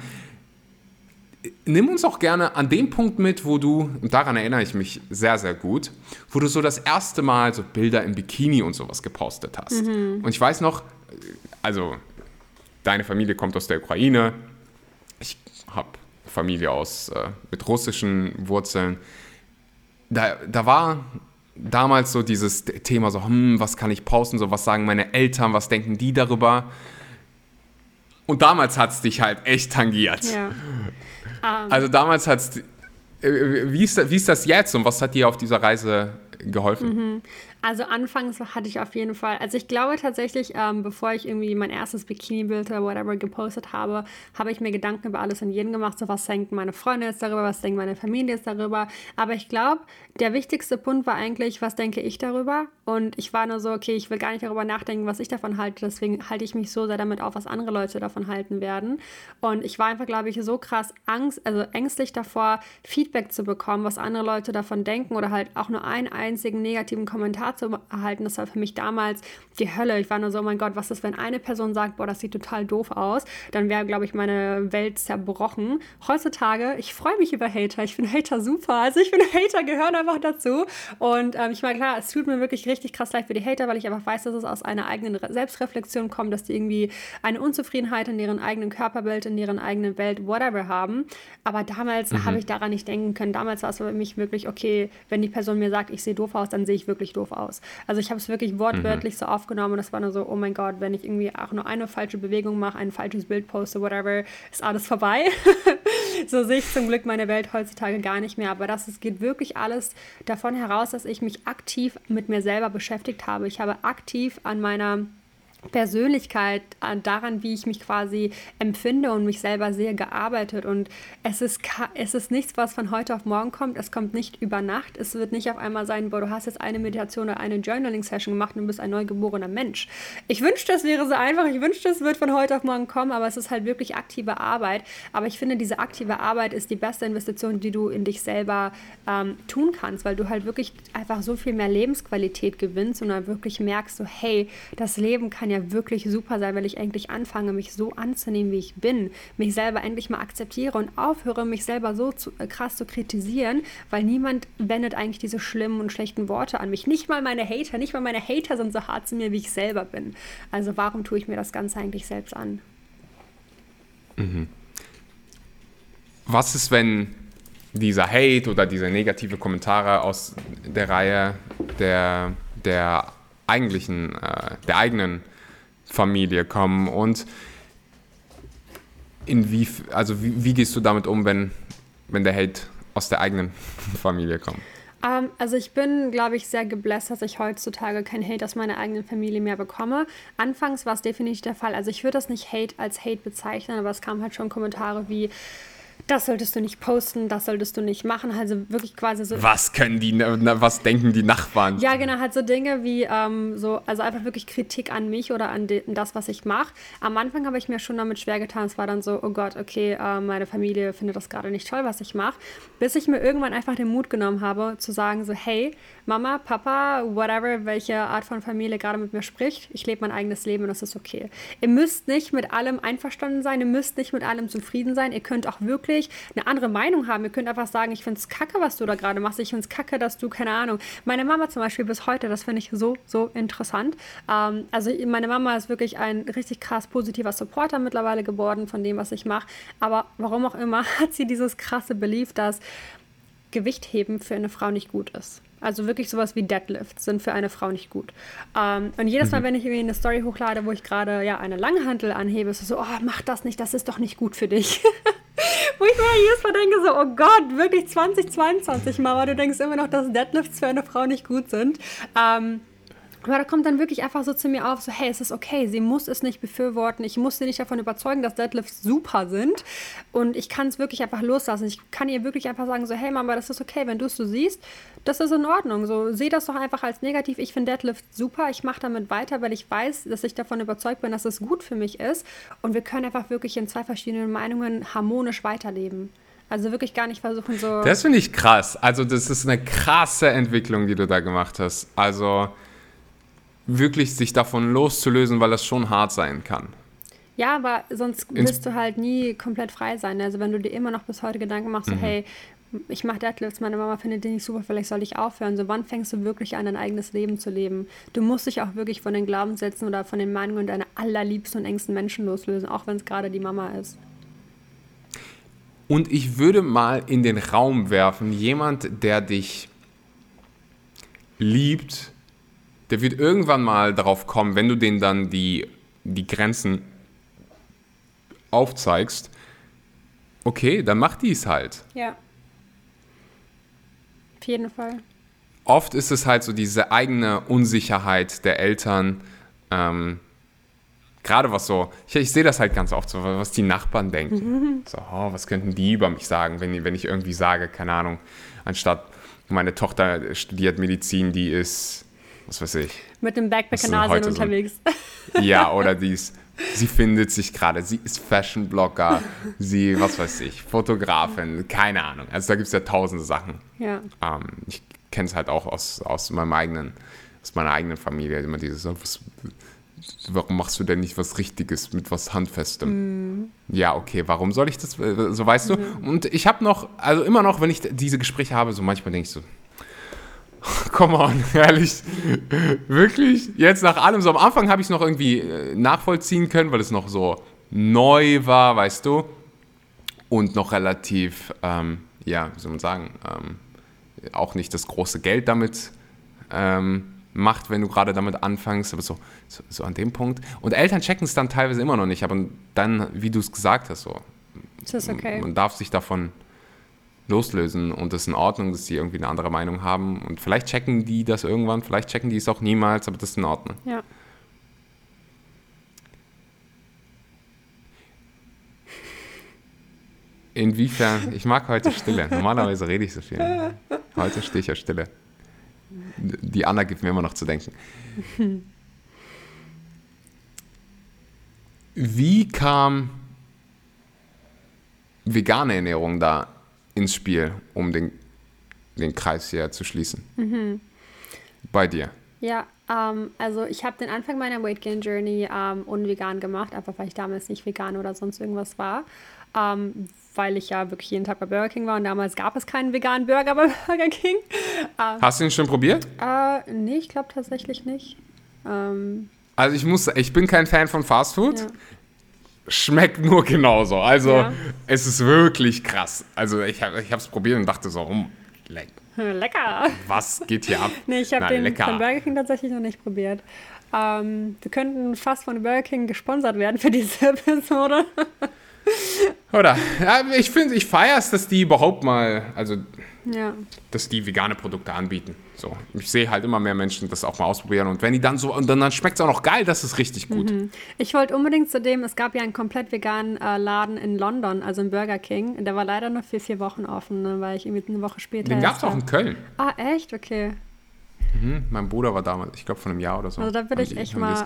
Nimm uns auch gerne an dem Punkt mit, wo du, und daran erinnere ich mich sehr, sehr gut, wo du so das erste Mal so Bilder im Bikini und sowas gepostet hast. Mhm. Und ich weiß noch, also deine Familie kommt aus der Ukraine, ich habe Familie aus äh, mit russischen Wurzeln. Da, da war damals so dieses Thema so, hm, was kann ich posten, so was sagen meine Eltern, was denken die darüber? Und damals hat es dich halt echt tangiert. Ja. Um. Also damals hat es, äh, wie ist, wie ist das jetzt und was hat dir auf dieser Reise geholfen? Mhm. Also anfangs hatte ich auf jeden Fall, also ich glaube tatsächlich, ähm, bevor ich irgendwie mein erstes Bikini-Bild oder whatever gepostet habe, habe ich mir Gedanken über alles und jeden gemacht, so was denken meine Freunde jetzt darüber, was denkt meine Familie jetzt darüber. Aber ich glaube, der wichtigste Punkt war eigentlich, was denke ich darüber? Und ich war nur so, okay, ich will gar nicht darüber nachdenken, was ich davon halte, deswegen halte ich mich so sehr damit auf, was andere Leute davon halten werden. Und ich war einfach, glaube ich, so krass Angst, also ängstlich davor, Feedback zu bekommen, was andere Leute davon denken oder halt auch nur einen einzigen negativen Kommentar zu erhalten. Das war für mich damals die Hölle. Ich war nur so, oh mein Gott, was ist, wenn eine Person sagt, boah, das sieht total doof aus, dann wäre, glaube ich, meine Welt zerbrochen. Heutzutage, ich freue mich über Hater. Ich finde Hater super. Also ich finde, Hater gehören einfach dazu. Und ähm, ich meine, klar, es tut mir wirklich richtig krass leid für die Hater, weil ich einfach weiß, dass es aus einer eigenen Selbstreflexion kommt, dass die irgendwie eine Unzufriedenheit in ihrem eigenen Körperbild, in ihren eigenen Welt, whatever haben. Aber damals mhm. habe ich daran nicht denken können. Damals war es für mich wirklich, okay, wenn die Person mir sagt, ich sehe doof aus, dann sehe ich wirklich doof aus. Also ich habe es wirklich wortwörtlich mhm. so aufgenommen und das war nur so, oh mein Gott, wenn ich irgendwie auch nur eine falsche Bewegung mache, ein falsches Bild poste, whatever, ist alles vorbei. so sehe ich zum Glück meine Welt heutzutage gar nicht mehr. Aber das es geht wirklich alles davon heraus, dass ich mich aktiv mit mir selber beschäftigt habe. Ich habe aktiv an meiner Persönlichkeit, daran, wie ich mich quasi empfinde und mich selber sehe, gearbeitet. Und es ist, es ist nichts, was von heute auf morgen kommt. Es kommt nicht über Nacht. Es wird nicht auf einmal sein, boah, du hast jetzt eine Meditation oder eine Journaling-Session gemacht und bist ein neugeborener Mensch. Ich wünschte, es wäre so einfach. Ich wünschte, es wird von heute auf morgen kommen, aber es ist halt wirklich aktive Arbeit. Aber ich finde, diese aktive Arbeit ist die beste Investition, die du in dich selber ähm, tun kannst, weil du halt wirklich einfach so viel mehr Lebensqualität gewinnst und dann wirklich merkst, so, hey, das Leben kann kann ja wirklich super sein, weil ich endlich anfange, mich so anzunehmen, wie ich bin, mich selber endlich mal akzeptiere und aufhöre, mich selber so zu, äh, krass zu kritisieren, weil niemand wendet eigentlich diese schlimmen und schlechten Worte an mich. Nicht mal meine Hater, nicht mal meine Hater sind so hart zu mir, wie ich selber bin. Also warum tue ich mir das Ganze eigentlich selbst an? Mhm. Was ist, wenn dieser Hate oder diese negative Kommentare aus der Reihe der, der eigentlichen, äh, der eigenen Familie kommen und inwie, also wie, wie gehst du damit um, wenn, wenn der Hate aus der eigenen Familie kommt? Um, ähm, also ich bin, glaube ich, sehr gebläst, dass ich heutzutage kein Hate aus meiner eigenen Familie mehr bekomme. Anfangs war es definitiv der Fall. Also ich würde das nicht Hate als Hate bezeichnen, aber es kamen halt schon Kommentare wie, das solltest du nicht posten, das solltest du nicht machen. Also wirklich quasi so. Was können die, was denken die Nachbarn? Ja, genau, halt so Dinge wie ähm, so, also einfach wirklich Kritik an mich oder an, de, an das, was ich mache. Am Anfang habe ich mir schon damit schwer getan. Es war dann so, oh Gott, okay, äh, meine Familie findet das gerade nicht toll, was ich mache. Bis ich mir irgendwann einfach den Mut genommen habe, zu sagen, so, hey, Mama, Papa, whatever, welche Art von Familie gerade mit mir spricht, ich lebe mein eigenes Leben und das ist okay. Ihr müsst nicht mit allem einverstanden sein, ihr müsst nicht mit allem zufrieden sein, ihr könnt auch wirklich wirklich eine andere Meinung haben. Ihr könnt einfach sagen, ich finde es kacke, was du da gerade machst. Ich finde es kacke, dass du, keine Ahnung. Meine Mama zum Beispiel bis heute, das finde ich so, so interessant. Ähm, also meine Mama ist wirklich ein richtig krass positiver Supporter mittlerweile geworden von dem, was ich mache. Aber warum auch immer hat sie dieses krasse Belief, dass Gewichtheben für eine Frau nicht gut ist. Also wirklich sowas wie Deadlifts sind für eine Frau nicht gut. Ähm, und jedes Mal, mhm. wenn ich irgendwie eine Story hochlade, wo ich gerade ja eine Langhantel anhebe, ist es so, oh, mach das nicht, das ist doch nicht gut für dich. wo ich mir jedes Mal denke, so, oh Gott, wirklich 2022, Mama, du denkst immer noch, dass Deadlifts für eine Frau nicht gut sind. Ähm, aber da kommt dann wirklich einfach so zu mir auf, so, hey, es ist okay, sie muss es nicht befürworten, ich muss sie nicht davon überzeugen, dass Deadlifts super sind und ich kann es wirklich einfach loslassen. Ich kann ihr wirklich einfach sagen, so, hey Mama, das ist okay, wenn du es so siehst, das ist in Ordnung. So, sehe das doch einfach als negativ. Ich finde Deadlift super, ich mache damit weiter, weil ich weiß, dass ich davon überzeugt bin, dass es gut für mich ist und wir können einfach wirklich in zwei verschiedenen Meinungen harmonisch weiterleben. Also wirklich gar nicht versuchen, so. Das finde ich krass. Also, das ist eine krasse Entwicklung, die du da gemacht hast. Also, wirklich sich davon loszulösen, weil das schon hart sein kann. Ja, aber sonst wirst du halt nie komplett frei sein. Also wenn du dir immer noch bis heute Gedanken machst, so, mhm. hey, ich mache Deadlifts, meine Mama findet die nicht super, vielleicht soll ich aufhören. So, wann fängst du wirklich an, dein eigenes Leben zu leben? Du musst dich auch wirklich von den Glaubenssätzen oder von den Meinungen deiner allerliebsten und engsten Menschen loslösen, auch wenn es gerade die Mama ist. Und ich würde mal in den Raum werfen, jemand, der dich liebt, der wird irgendwann mal darauf kommen, wenn du denen dann die, die Grenzen aufzeigst, okay, dann mach dies halt. Ja. Auf jeden Fall. Oft ist es halt so diese eigene Unsicherheit der Eltern, ähm, gerade was so, ich, ich sehe das halt ganz oft so, was die Nachbarn denken. Mhm. So, oh, was könnten die über mich sagen, wenn, wenn ich irgendwie sage, keine Ahnung, anstatt meine Tochter studiert Medizin, die ist was weiß ich. Mit dem Backpack in Asien unterwegs. So, ja, oder die ist, sie findet sich gerade, sie ist Fashion-Blogger, sie, was weiß ich, Fotografin, keine Ahnung. Also da gibt es ja tausende Sachen. Ja. Ähm, ich kenne es halt auch aus, aus meinem eigenen, aus meiner eigenen Familie, immer dieses, was, warum machst du denn nicht was Richtiges mit was Handfestem? Mm. Ja, okay, warum soll ich das, äh, so weißt du? Mm. Und ich habe noch, also immer noch, wenn ich diese Gespräche habe, so manchmal denke ich so, Come on, ehrlich. Wirklich? Jetzt nach allem, so am Anfang habe ich es noch irgendwie äh, nachvollziehen können, weil es noch so neu war, weißt du. Und noch relativ, ähm, ja, wie soll man sagen, ähm, auch nicht das große Geld damit ähm, macht, wenn du gerade damit anfängst, aber so, so, so, an dem Punkt. Und Eltern checken es dann teilweise immer noch nicht, aber dann, wie du es gesagt hast, so. Das ist okay. Man darf sich davon loslösen und es ist in Ordnung, dass sie irgendwie eine andere Meinung haben und vielleicht checken die das irgendwann, vielleicht checken die es auch niemals, aber das ist in Ordnung. Ja. Inwiefern, ich mag heute Stille. Normalerweise rede ich so viel. Heute stehe ich ja Stille. Die Anna gibt mir immer noch zu denken. Wie kam vegane Ernährung da ins Spiel, um den, den Kreis hier zu schließen. Mhm. Bei dir. Ja, ähm, also ich habe den Anfang meiner Weight Gain Journey ähm, unvegan gemacht, einfach weil ich damals nicht vegan oder sonst irgendwas war. Ähm, weil ich ja wirklich jeden Tag bei Burger King war und damals gab es keinen veganen Burger bei Burger King. Ähm, Hast du ihn schon probiert? Äh, nee, ich glaube tatsächlich nicht. Ähm, also ich muss, ich bin kein Fan von Fast Food. Ja. Schmeckt nur genauso. Also ja. es ist wirklich krass. Also ich habe es probiert und dachte so, hm, leck. lecker. Was geht hier ab? nee, ich habe den lecker. von Burger King tatsächlich noch nicht probiert. Ähm, wir könnten fast von Burger King gesponsert werden für diese Episode. Oder? Ja, ich finde, ich feiere es, dass die überhaupt mal, also, ja. dass die vegane Produkte anbieten. So, ich sehe halt immer mehr Menschen das auch mal ausprobieren und wenn die dann so, und dann, dann schmeckt es auch noch geil, das ist richtig gut. Mhm. Ich wollte unbedingt zu dem, es gab ja einen komplett veganen äh, Laden in London, also in Burger King, der war leider nur für vier Wochen offen, ne, weil ich irgendwie eine Woche später. Den gab es auch in Köln. Ah, echt? Okay. Mhm, mein Bruder war damals, ich glaube, von einem Jahr oder so. Also da würde ich echt mal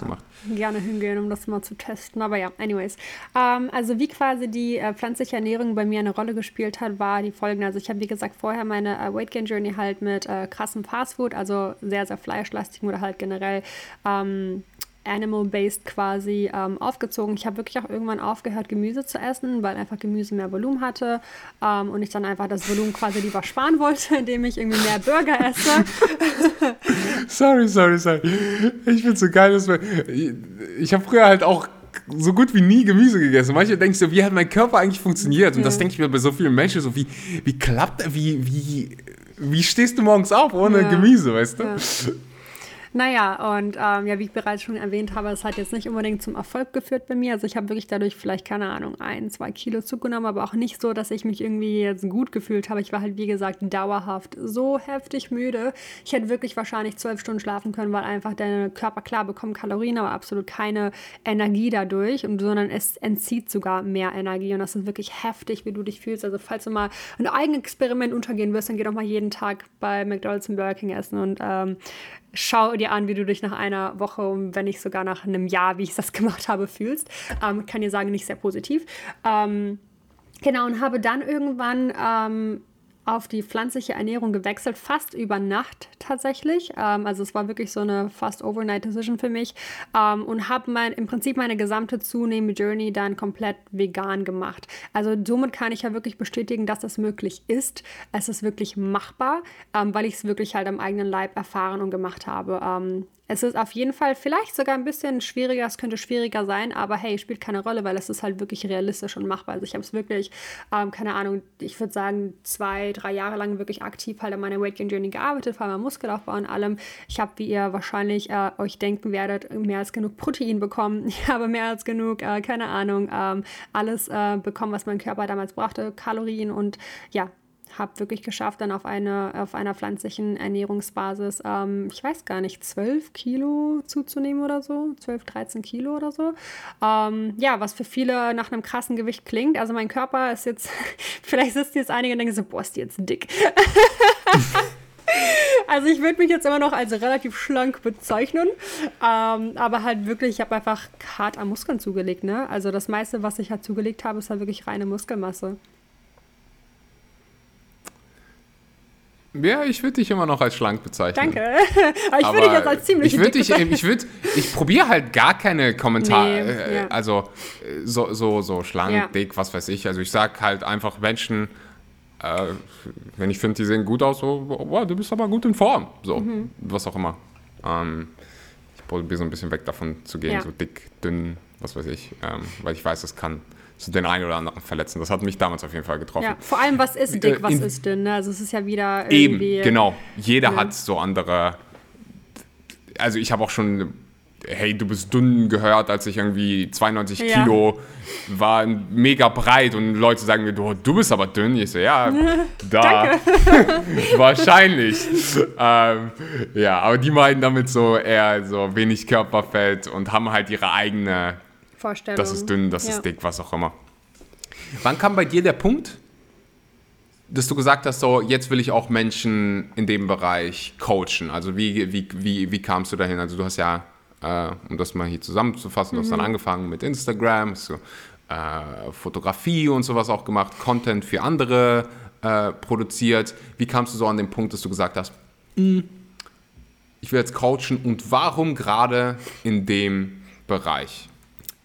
gerne hingehen, um das mal zu testen. Aber ja, anyways. Ähm, also wie quasi die äh, pflanzliche Ernährung bei mir eine Rolle gespielt hat, war die folgende. Also ich habe, wie gesagt, vorher meine äh, Weight Gain Journey halt mit äh, krassem Fastfood, also sehr, sehr fleischlastigem oder halt generell ähm, animal-based quasi ähm, aufgezogen. Ich habe wirklich auch irgendwann aufgehört, Gemüse zu essen, weil einfach Gemüse mehr Volumen hatte ähm, und ich dann einfach das Volumen quasi lieber sparen wollte, indem ich irgendwie mehr Burger esse. sorry, sorry, sorry. Ich finde so geil, dass man, ich, ich habe früher halt auch so gut wie nie Gemüse gegessen. Manche denken so, wie hat mein Körper eigentlich funktioniert? Und das denke ich mir bei so vielen Menschen so, wie, wie klappt, wie, wie, wie stehst du morgens auf ohne ja. Gemüse, weißt du? Ja. Naja, und ähm, ja, wie ich bereits schon erwähnt habe, es hat jetzt nicht unbedingt zum Erfolg geführt bei mir. Also ich habe wirklich dadurch vielleicht, keine Ahnung, ein, zwei Kilo zugenommen, aber auch nicht so, dass ich mich irgendwie jetzt gut gefühlt habe. Ich war halt, wie gesagt, dauerhaft so heftig müde. Ich hätte wirklich wahrscheinlich zwölf Stunden schlafen können, weil einfach der Körper, klar, bekommt Kalorien, aber absolut keine Energie dadurch, sondern es entzieht sogar mehr Energie. Und das ist wirklich heftig, wie du dich fühlst. Also falls du mal ein eigenes Experiment untergehen wirst, dann geh doch mal jeden Tag bei McDonald's und Burger King essen und ähm, schau dir an, wie du dich nach einer Woche wenn nicht sogar nach einem Jahr, wie ich das gemacht habe, fühlst. Ähm, kann dir sagen, nicht sehr positiv. Ähm, genau, und habe dann irgendwann ähm, auf die pflanzliche Ernährung gewechselt, fast über Nacht tatsächlich. Ähm, also es war wirklich so eine fast overnight Decision für mich ähm, und habe mein, im Prinzip meine gesamte zunehmende Journey dann komplett vegan gemacht. Also somit kann ich ja wirklich bestätigen, dass das möglich ist. Es ist wirklich machbar, ähm, weil ich es wirklich halt am eigenen Leib erfahren und gemacht habe. Es ist auf jeden Fall vielleicht sogar ein bisschen schwieriger, es könnte schwieriger sein, aber hey, spielt keine Rolle, weil es ist halt wirklich realistisch und machbar. Also ich habe es wirklich, ähm, keine Ahnung, ich würde sagen, zwei, drei Jahre lang wirklich aktiv halt an meiner Weight Gain Journey gearbeitet, vor allem Muskelaufbau und allem. Ich habe, wie ihr wahrscheinlich äh, euch denken werdet, mehr als genug Protein bekommen. Ich habe mehr als genug, äh, keine Ahnung, ähm, alles äh, bekommen, was mein Körper damals brauchte, Kalorien und ja, habe wirklich geschafft, dann auf, eine, auf einer pflanzlichen Ernährungsbasis, ähm, ich weiß gar nicht, 12 Kilo zuzunehmen oder so, 12, 13 Kilo oder so. Ähm, ja, was für viele nach einem krassen Gewicht klingt. Also mein Körper ist jetzt, vielleicht sitzen jetzt einige und denken so, boah, ist die jetzt dick. Also ich würde mich jetzt immer noch als relativ schlank bezeichnen, ähm, aber halt wirklich, ich habe einfach hart an Muskeln zugelegt, ne? Also das meiste, was ich halt zugelegt habe, ist halt wirklich reine Muskelmasse. Ja, ich würde dich immer noch als schlank bezeichnen. Danke. Aber ich würde dich jetzt als ziemlich ich würde dich, ich würde, ich probiere halt gar keine Kommentare, nee, äh, ja. also so, so, so schlank, ja. dick, was weiß ich. Also ich sage halt einfach Menschen, äh, wenn ich finde, die sehen gut aus, so, wow, du bist aber gut in Form, so, mhm. was auch immer. Ähm, ich probiere so ein bisschen weg davon zu gehen, ja. so dick, dünn, was weiß ich, ähm, weil ich weiß, das kann so den einen oder anderen verletzen. Das hat mich damals auf jeden Fall getroffen. Ja, vor allem, was ist dick, was In, ist dünn? Ne? Also es ist ja wieder irgendwie... Eben, genau. Jeder ja. hat so andere... Also ich habe auch schon hey, du bist dünn gehört, als ich irgendwie 92 ja. Kilo war, mega breit und Leute sagen mir, du, du bist aber dünn. Ich so, ja, da. Wahrscheinlich. ähm, ja, aber die meinen damit so eher so wenig Körperfett und haben halt ihre eigene Vorstellung. Das ist dünn, das ja. ist dick, was auch immer. Wann kam bei dir der Punkt, dass du gesagt hast, so jetzt will ich auch Menschen in dem Bereich coachen? Also wie, wie, wie, wie kamst du dahin? Also du hast ja, äh, um das mal hier zusammenzufassen, mhm. du hast dann mhm. angefangen mit Instagram, so, äh, Fotografie und sowas auch gemacht, Content für andere äh, produziert. Wie kamst du so an den Punkt, dass du gesagt hast, mm, ich ich will jetzt coachen und warum gerade in dem Bereich?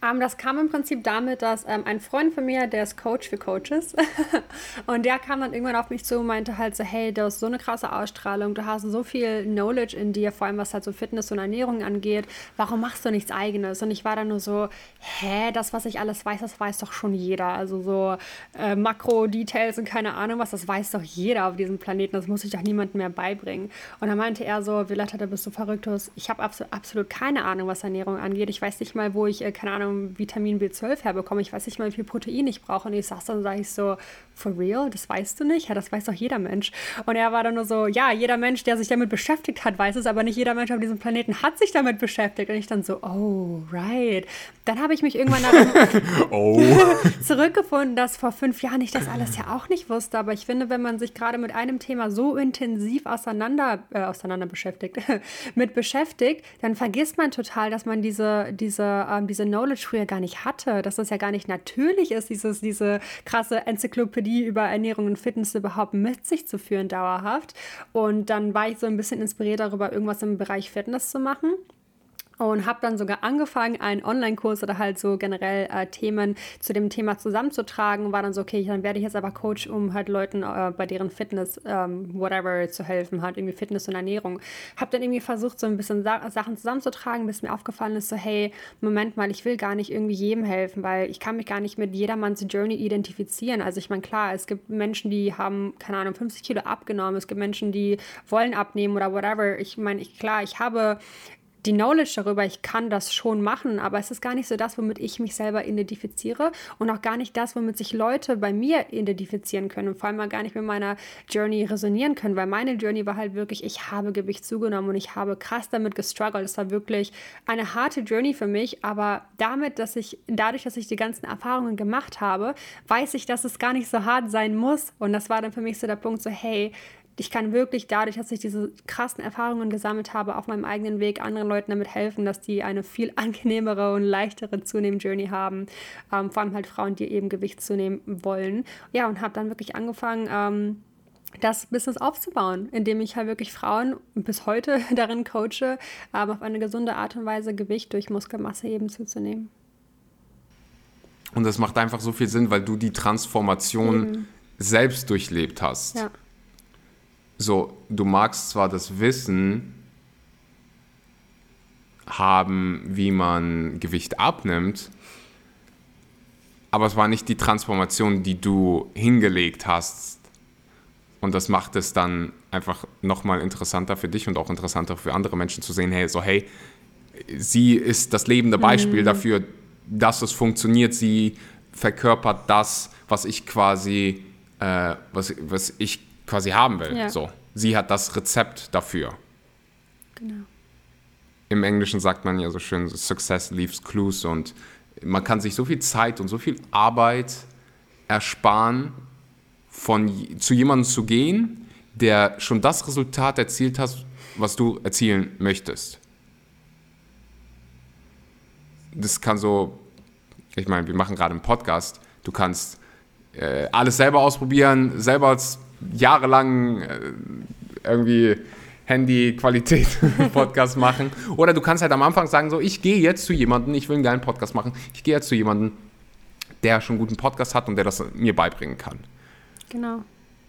Ähm, das kam im Prinzip damit, dass ähm, ein Freund von mir, der ist Coach für Coaches, und der kam dann irgendwann auf mich zu und meinte halt so, hey, du hast so eine krasse Ausstrahlung, du hast so viel Knowledge in dir, vor allem was halt so Fitness und Ernährung angeht, warum machst du nichts eigenes? Und ich war dann nur so, hä, das, was ich alles weiß, das weiß doch schon jeder. Also so äh, Makro-Details und keine Ahnung was, das weiß doch jeder auf diesem Planeten, das muss ich doch niemandem mehr beibringen. Und dann meinte er so, Violetta, du bist so verrückt, ich habe absolut, absolut keine Ahnung, was Ernährung angeht. Ich weiß nicht mal, wo ich, äh, keine Ahnung, Vitamin B12 herbekomme. Ich weiß nicht mal, wie viel Protein ich brauche. Und ich sag's dann, sage ich so, for real? Das weißt du nicht? Ja, das weiß doch jeder Mensch. Und er war dann nur so, ja, jeder Mensch, der sich damit beschäftigt hat, weiß es, aber nicht jeder Mensch auf diesem Planeten hat sich damit beschäftigt. Und ich dann so, oh, right. Dann habe ich mich irgendwann oh. zurückgefunden, dass vor fünf Jahren ich das alles ja auch nicht wusste. Aber ich finde, wenn man sich gerade mit einem Thema so intensiv auseinander, äh, auseinander beschäftigt, mit beschäftigt, dann vergisst man total, dass man diese, diese, ähm, diese Knowledge früher gar nicht hatte, dass das ja gar nicht natürlich ist, dieses, diese krasse Enzyklopädie über Ernährung und Fitness überhaupt mit sich zu führen, dauerhaft. Und dann war ich so ein bisschen inspiriert darüber, irgendwas im Bereich Fitness zu machen und habe dann sogar angefangen, einen Online-Kurs oder halt so generell äh, Themen zu dem Thema zusammenzutragen. War dann so, okay, dann werde ich jetzt aber Coach, um halt Leuten äh, bei deren Fitness, ähm, whatever, zu helfen, halt irgendwie Fitness und Ernährung. Habe dann irgendwie versucht, so ein bisschen Sa Sachen zusammenzutragen, bis mir aufgefallen ist, so, hey, Moment mal, ich will gar nicht irgendwie jedem helfen, weil ich kann mich gar nicht mit jedermanns Journey identifizieren. Also ich meine, klar, es gibt Menschen, die haben, keine Ahnung, 50 Kilo abgenommen. Es gibt Menschen, die wollen abnehmen oder whatever. Ich meine, ich, klar, ich habe die Knowledge darüber, ich kann das schon machen, aber es ist gar nicht so das, womit ich mich selber identifiziere und auch gar nicht das, womit sich Leute bei mir identifizieren können und vor allem gar nicht mit meiner Journey resonieren können, weil meine Journey war halt wirklich, ich habe Gewicht zugenommen und ich habe krass damit gestruggelt. Es war wirklich eine harte Journey für mich, aber damit, dass ich, dadurch, dass ich die ganzen Erfahrungen gemacht habe, weiß ich, dass es gar nicht so hart sein muss und das war dann für mich so der Punkt, so hey, ich kann wirklich dadurch, dass ich diese krassen Erfahrungen gesammelt habe, auf meinem eigenen Weg anderen Leuten damit helfen, dass die eine viel angenehmere und leichtere Zunehmend-Journey haben. Ähm, vor allem halt Frauen, die eben Gewicht zunehmen wollen. Ja, und habe dann wirklich angefangen, ähm, das Business aufzubauen, indem ich halt wirklich Frauen bis heute darin coache, ähm, auf eine gesunde Art und Weise Gewicht durch Muskelmasse eben zuzunehmen. Und das macht einfach so viel Sinn, weil du die Transformation mhm. selbst durchlebt hast. Ja so, du magst zwar das Wissen haben, wie man Gewicht abnimmt, aber es war nicht die Transformation, die du hingelegt hast. Und das macht es dann einfach nochmal interessanter für dich und auch interessanter für andere Menschen zu sehen, hey, so hey, sie ist das lebende Beispiel mhm. dafür, dass es funktioniert. Sie verkörpert das, was ich quasi, äh, was, was ich quasi haben will. Ja. So. Sie hat das Rezept dafür. Genau. Im Englischen sagt man ja so schön, Success leaves clues und man kann sich so viel Zeit und so viel Arbeit ersparen, von, zu jemandem zu gehen, der schon das Resultat erzielt hat, was du erzielen möchtest. Das kann so, ich meine, wir machen gerade einen Podcast, du kannst äh, alles selber ausprobieren, selber als jahrelang äh, irgendwie Handy-Qualität Podcast machen. Oder du kannst halt am Anfang sagen, so, ich gehe jetzt zu jemandem, ich will einen geilen Podcast machen, ich gehe jetzt zu jemandem, der schon einen guten Podcast hat und der das mir beibringen kann. Genau.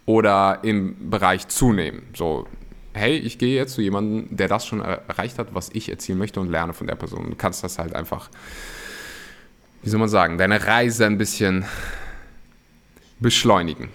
Oder im Bereich zunehmen. So, hey, ich gehe jetzt zu jemandem, der das schon erreicht hat, was ich erzielen möchte und lerne von der Person. Du kannst das halt einfach, wie soll man sagen, deine Reise ein bisschen beschleunigen.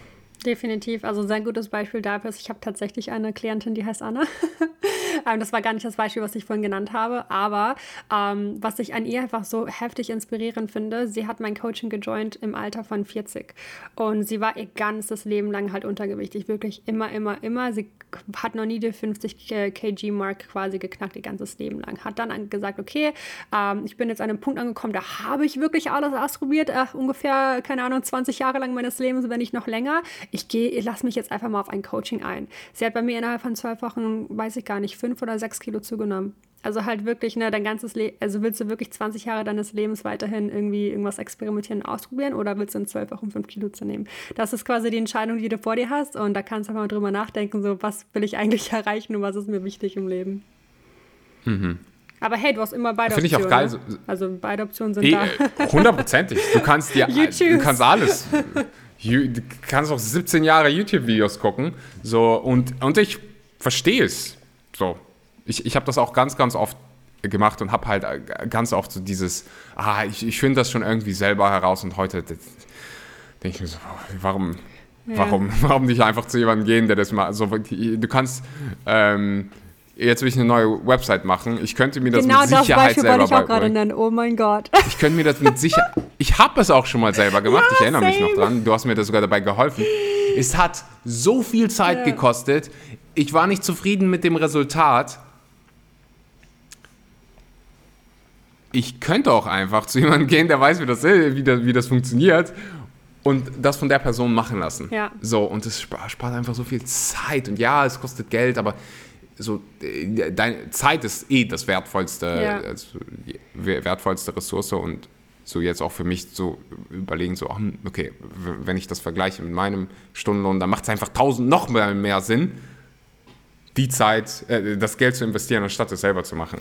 Definitiv. Also sehr gutes Beispiel dafür ist, ich habe tatsächlich eine Klientin, die heißt Anna. Ähm, das war gar nicht das Beispiel, was ich vorhin genannt habe, aber ähm, was ich an ihr einfach so heftig inspirierend finde, sie hat mein Coaching gejoint im Alter von 40 und sie war ihr ganzes Leben lang halt untergewichtig, wirklich immer, immer, immer. Sie hat noch nie die 50 kg Mark quasi geknackt, ihr ganzes Leben lang. Hat dann gesagt, okay, ähm, ich bin jetzt an einem Punkt angekommen, da habe ich wirklich alles ausprobiert, äh, ungefähr, keine Ahnung, 20 Jahre lang meines Lebens, wenn nicht noch länger. Ich gehe, lass mich jetzt einfach mal auf ein Coaching ein. Sie hat bei mir innerhalb von zwölf Wochen, weiß ich gar nicht, fünf oder sechs Kilo zugenommen. Also halt wirklich, ne, dein ganzes Leben, also willst du wirklich 20 Jahre deines Lebens weiterhin irgendwie irgendwas experimentieren, ausprobieren oder willst du in zwölf Wochen fünf Kilo zu nehmen? Das ist quasi die Entscheidung, die du vor dir hast und da kannst du einfach mal drüber nachdenken, so was will ich eigentlich erreichen und was ist mir wichtig im Leben. Mhm. Aber hey, du hast immer beide Finde ich auch geil. Ne? Also beide Optionen sind e da. Hundertprozentig. Du kannst dir, du kannst alles. Du kannst auch 17 Jahre YouTube-Videos gucken. So, und, und ich verstehe es. So. Ich, ich habe das auch ganz, ganz oft gemacht und habe halt äh, ganz oft so dieses, ah, ich, ich finde das schon irgendwie selber heraus und heute denke ich mir so, warum, ja. warum, warum nicht einfach zu jemandem gehen, der das mal so, du kannst, ähm, jetzt will ich eine neue Website machen. Ich könnte mir das genau mit Sicherheit das Beispiel selber ich auch gerade nennen. Oh mein Gott. Ich könnte mir das mit Sicherheit. Ich habe es auch schon mal selber gemacht. Ja, ich erinnere same. mich noch dran. Du hast mir da sogar dabei geholfen. Es hat so viel Zeit ja. gekostet. Ich war nicht zufrieden mit dem Resultat. Ich könnte auch einfach zu jemandem gehen, der weiß, wie das, wie das, wie das funktioniert und das von der Person machen lassen. Ja. So, und es spart einfach so viel Zeit. Und ja, es kostet Geld, aber so, äh, deine Zeit ist eh das wertvollste, ja. also, wertvollste Ressource und so jetzt auch für mich zu überlegen, so, hm, okay, wenn ich das vergleiche mit meinem Stundenlohn, dann macht es einfach tausend noch mehr, mehr Sinn, die Zeit, äh, das Geld zu investieren, anstatt es selber zu machen.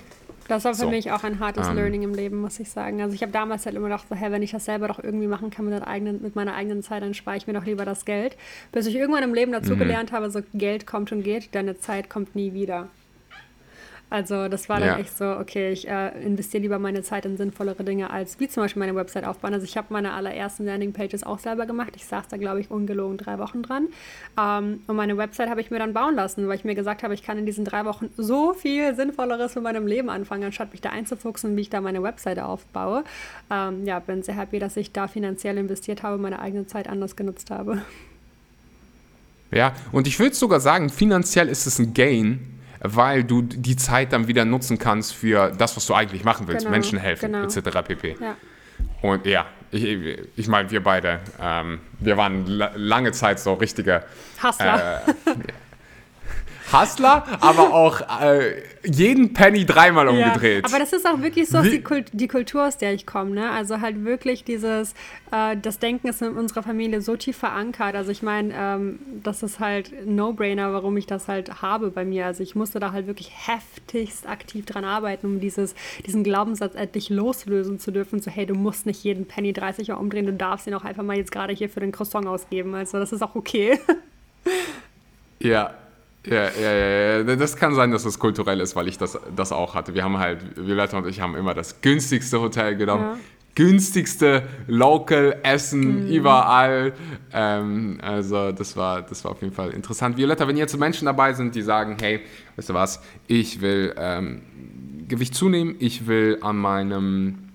Das war für so. mich auch ein hartes ähm, Learning im Leben, muss ich sagen. Also ich habe damals halt immer gedacht, so, hey, wenn ich das selber doch irgendwie machen kann mit, eigenen, mit meiner eigenen Zeit, dann spare ich mir doch lieber das Geld. Bis ich irgendwann im Leben dazu mhm. gelernt habe, so Geld kommt und geht, deine Zeit kommt nie wieder. Also das war dann ja. echt so, okay, ich äh, investiere lieber meine Zeit in sinnvollere Dinge, als wie zum Beispiel meine Website aufbauen. Also ich habe meine allerersten Landingpages auch selber gemacht. Ich saß da, glaube ich, ungelogen drei Wochen dran. Ähm, und meine Website habe ich mir dann bauen lassen, weil ich mir gesagt habe, ich kann in diesen drei Wochen so viel Sinnvolleres mit meinem Leben anfangen, anstatt mich da einzufuchsen, wie ich da meine Website aufbaue. Ähm, ja, bin sehr happy, dass ich da finanziell investiert habe, meine eigene Zeit anders genutzt habe. Ja, und ich würde sogar sagen, finanziell ist es ein Gain, weil du die Zeit dann wieder nutzen kannst für das, was du eigentlich machen willst, genau, Menschen helfen, genau. etc. pp. Ja. Und ja, ich, ich meine, wir beide, ähm, wir waren lange Zeit so richtige Hustler. Äh, Hustler, aber auch äh, jeden Penny dreimal umgedreht. Ja, aber das ist auch wirklich so die, Kult die, Kultur, aus der ich komme. Ne? Also halt wirklich dieses, äh, das Denken ist in unserer Familie so tief verankert. Also ich meine, ähm, das ist halt No-Brainer, warum ich das halt habe bei mir. Also ich musste da halt wirklich heftigst aktiv dran arbeiten, um dieses, diesen Glaubenssatz endlich loslösen zu dürfen. So, hey, du musst nicht jeden Penny 30 Mal umdrehen, du darfst ihn auch einfach mal jetzt gerade hier für den Croissant ausgeben. Also das ist auch okay. Ja, ja, ja, ja, ja, das kann sein, dass das kulturell ist, weil ich das, das auch hatte. Wir haben halt, Violetta und ich haben immer das günstigste Hotel genommen. Ja. Günstigste Local Essen mhm. überall. Ähm, also das war, das war auf jeden Fall interessant. Violetta, wenn jetzt Menschen dabei sind, die sagen, hey, weißt du was, ich will ähm, Gewicht zunehmen, ich will an meinem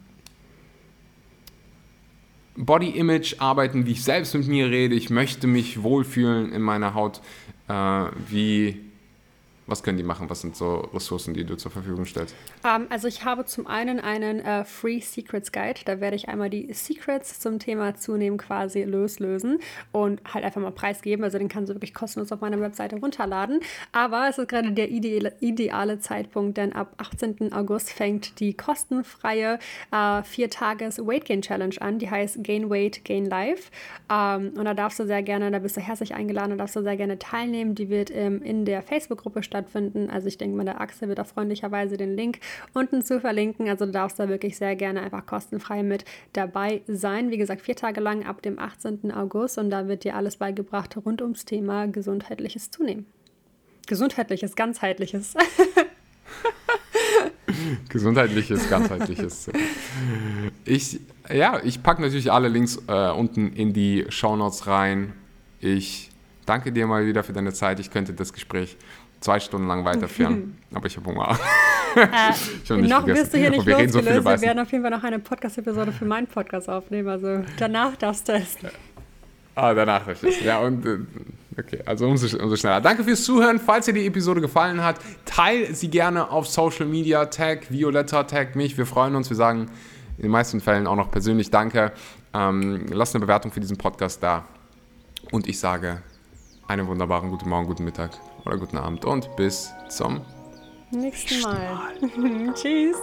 Body Image arbeiten, wie ich selbst mit mir rede, ich möchte mich wohlfühlen in meiner Haut äh, wie was können die machen? Was sind so Ressourcen, die du zur Verfügung stellst? Um, ähm, also ich habe zum einen einen äh, Free Secrets Guide. Da werde ich einmal die Secrets zum Thema Zunehmen quasi loslösen und halt einfach mal preisgeben. Also den kannst du wirklich kostenlos auf meiner Webseite runterladen. Aber es ist gerade der ideale, ideale Zeitpunkt, denn ab 18. August fängt die kostenfreie äh, vier Tages Weight Gain Challenge an. Die heißt Gain Weight, Gain Life. Um, und da darfst du sehr gerne, da bist du herzlich eingeladen und darfst du sehr gerne teilnehmen. Die wird ähm, in der Facebook-Gruppe stattfinden stattfinden. Also ich denke mal, der Axel wird auch freundlicherweise den Link unten zu verlinken. Also du darfst da wirklich sehr gerne einfach kostenfrei mit dabei sein. Wie gesagt, vier Tage lang ab dem 18. August und da wird dir alles beigebracht rund ums Thema gesundheitliches Zunehmen. Gesundheitliches, ganzheitliches. Gesundheitliches, ganzheitliches. Ich, ja, ich packe natürlich alle Links äh, unten in die Shownotes rein. Ich danke dir mal wieder für deine Zeit. Ich könnte das Gespräch zwei Stunden lang weiterführen. Aber ich habe Hunger. Äh, ich hab noch wirst du hier nicht wir losgelöst. So wir werden auf jeden Fall noch eine Podcast-Episode für meinen Podcast aufnehmen. Also danach darfst du essen. Ah, danach darfst du. Ja, und äh, okay, also umso, umso schneller. Danke fürs Zuhören. Falls dir die Episode gefallen hat, teile sie gerne auf Social Media. Tag Violetta, tag mich. Wir freuen uns. Wir sagen in den meisten Fällen auch noch persönlich Danke. Ähm, lass eine Bewertung für diesen Podcast da. Und ich sage einen wunderbaren guten Morgen, guten Mittag oder guten Abend und bis zum nächsten Mal. Mal. Tschüss.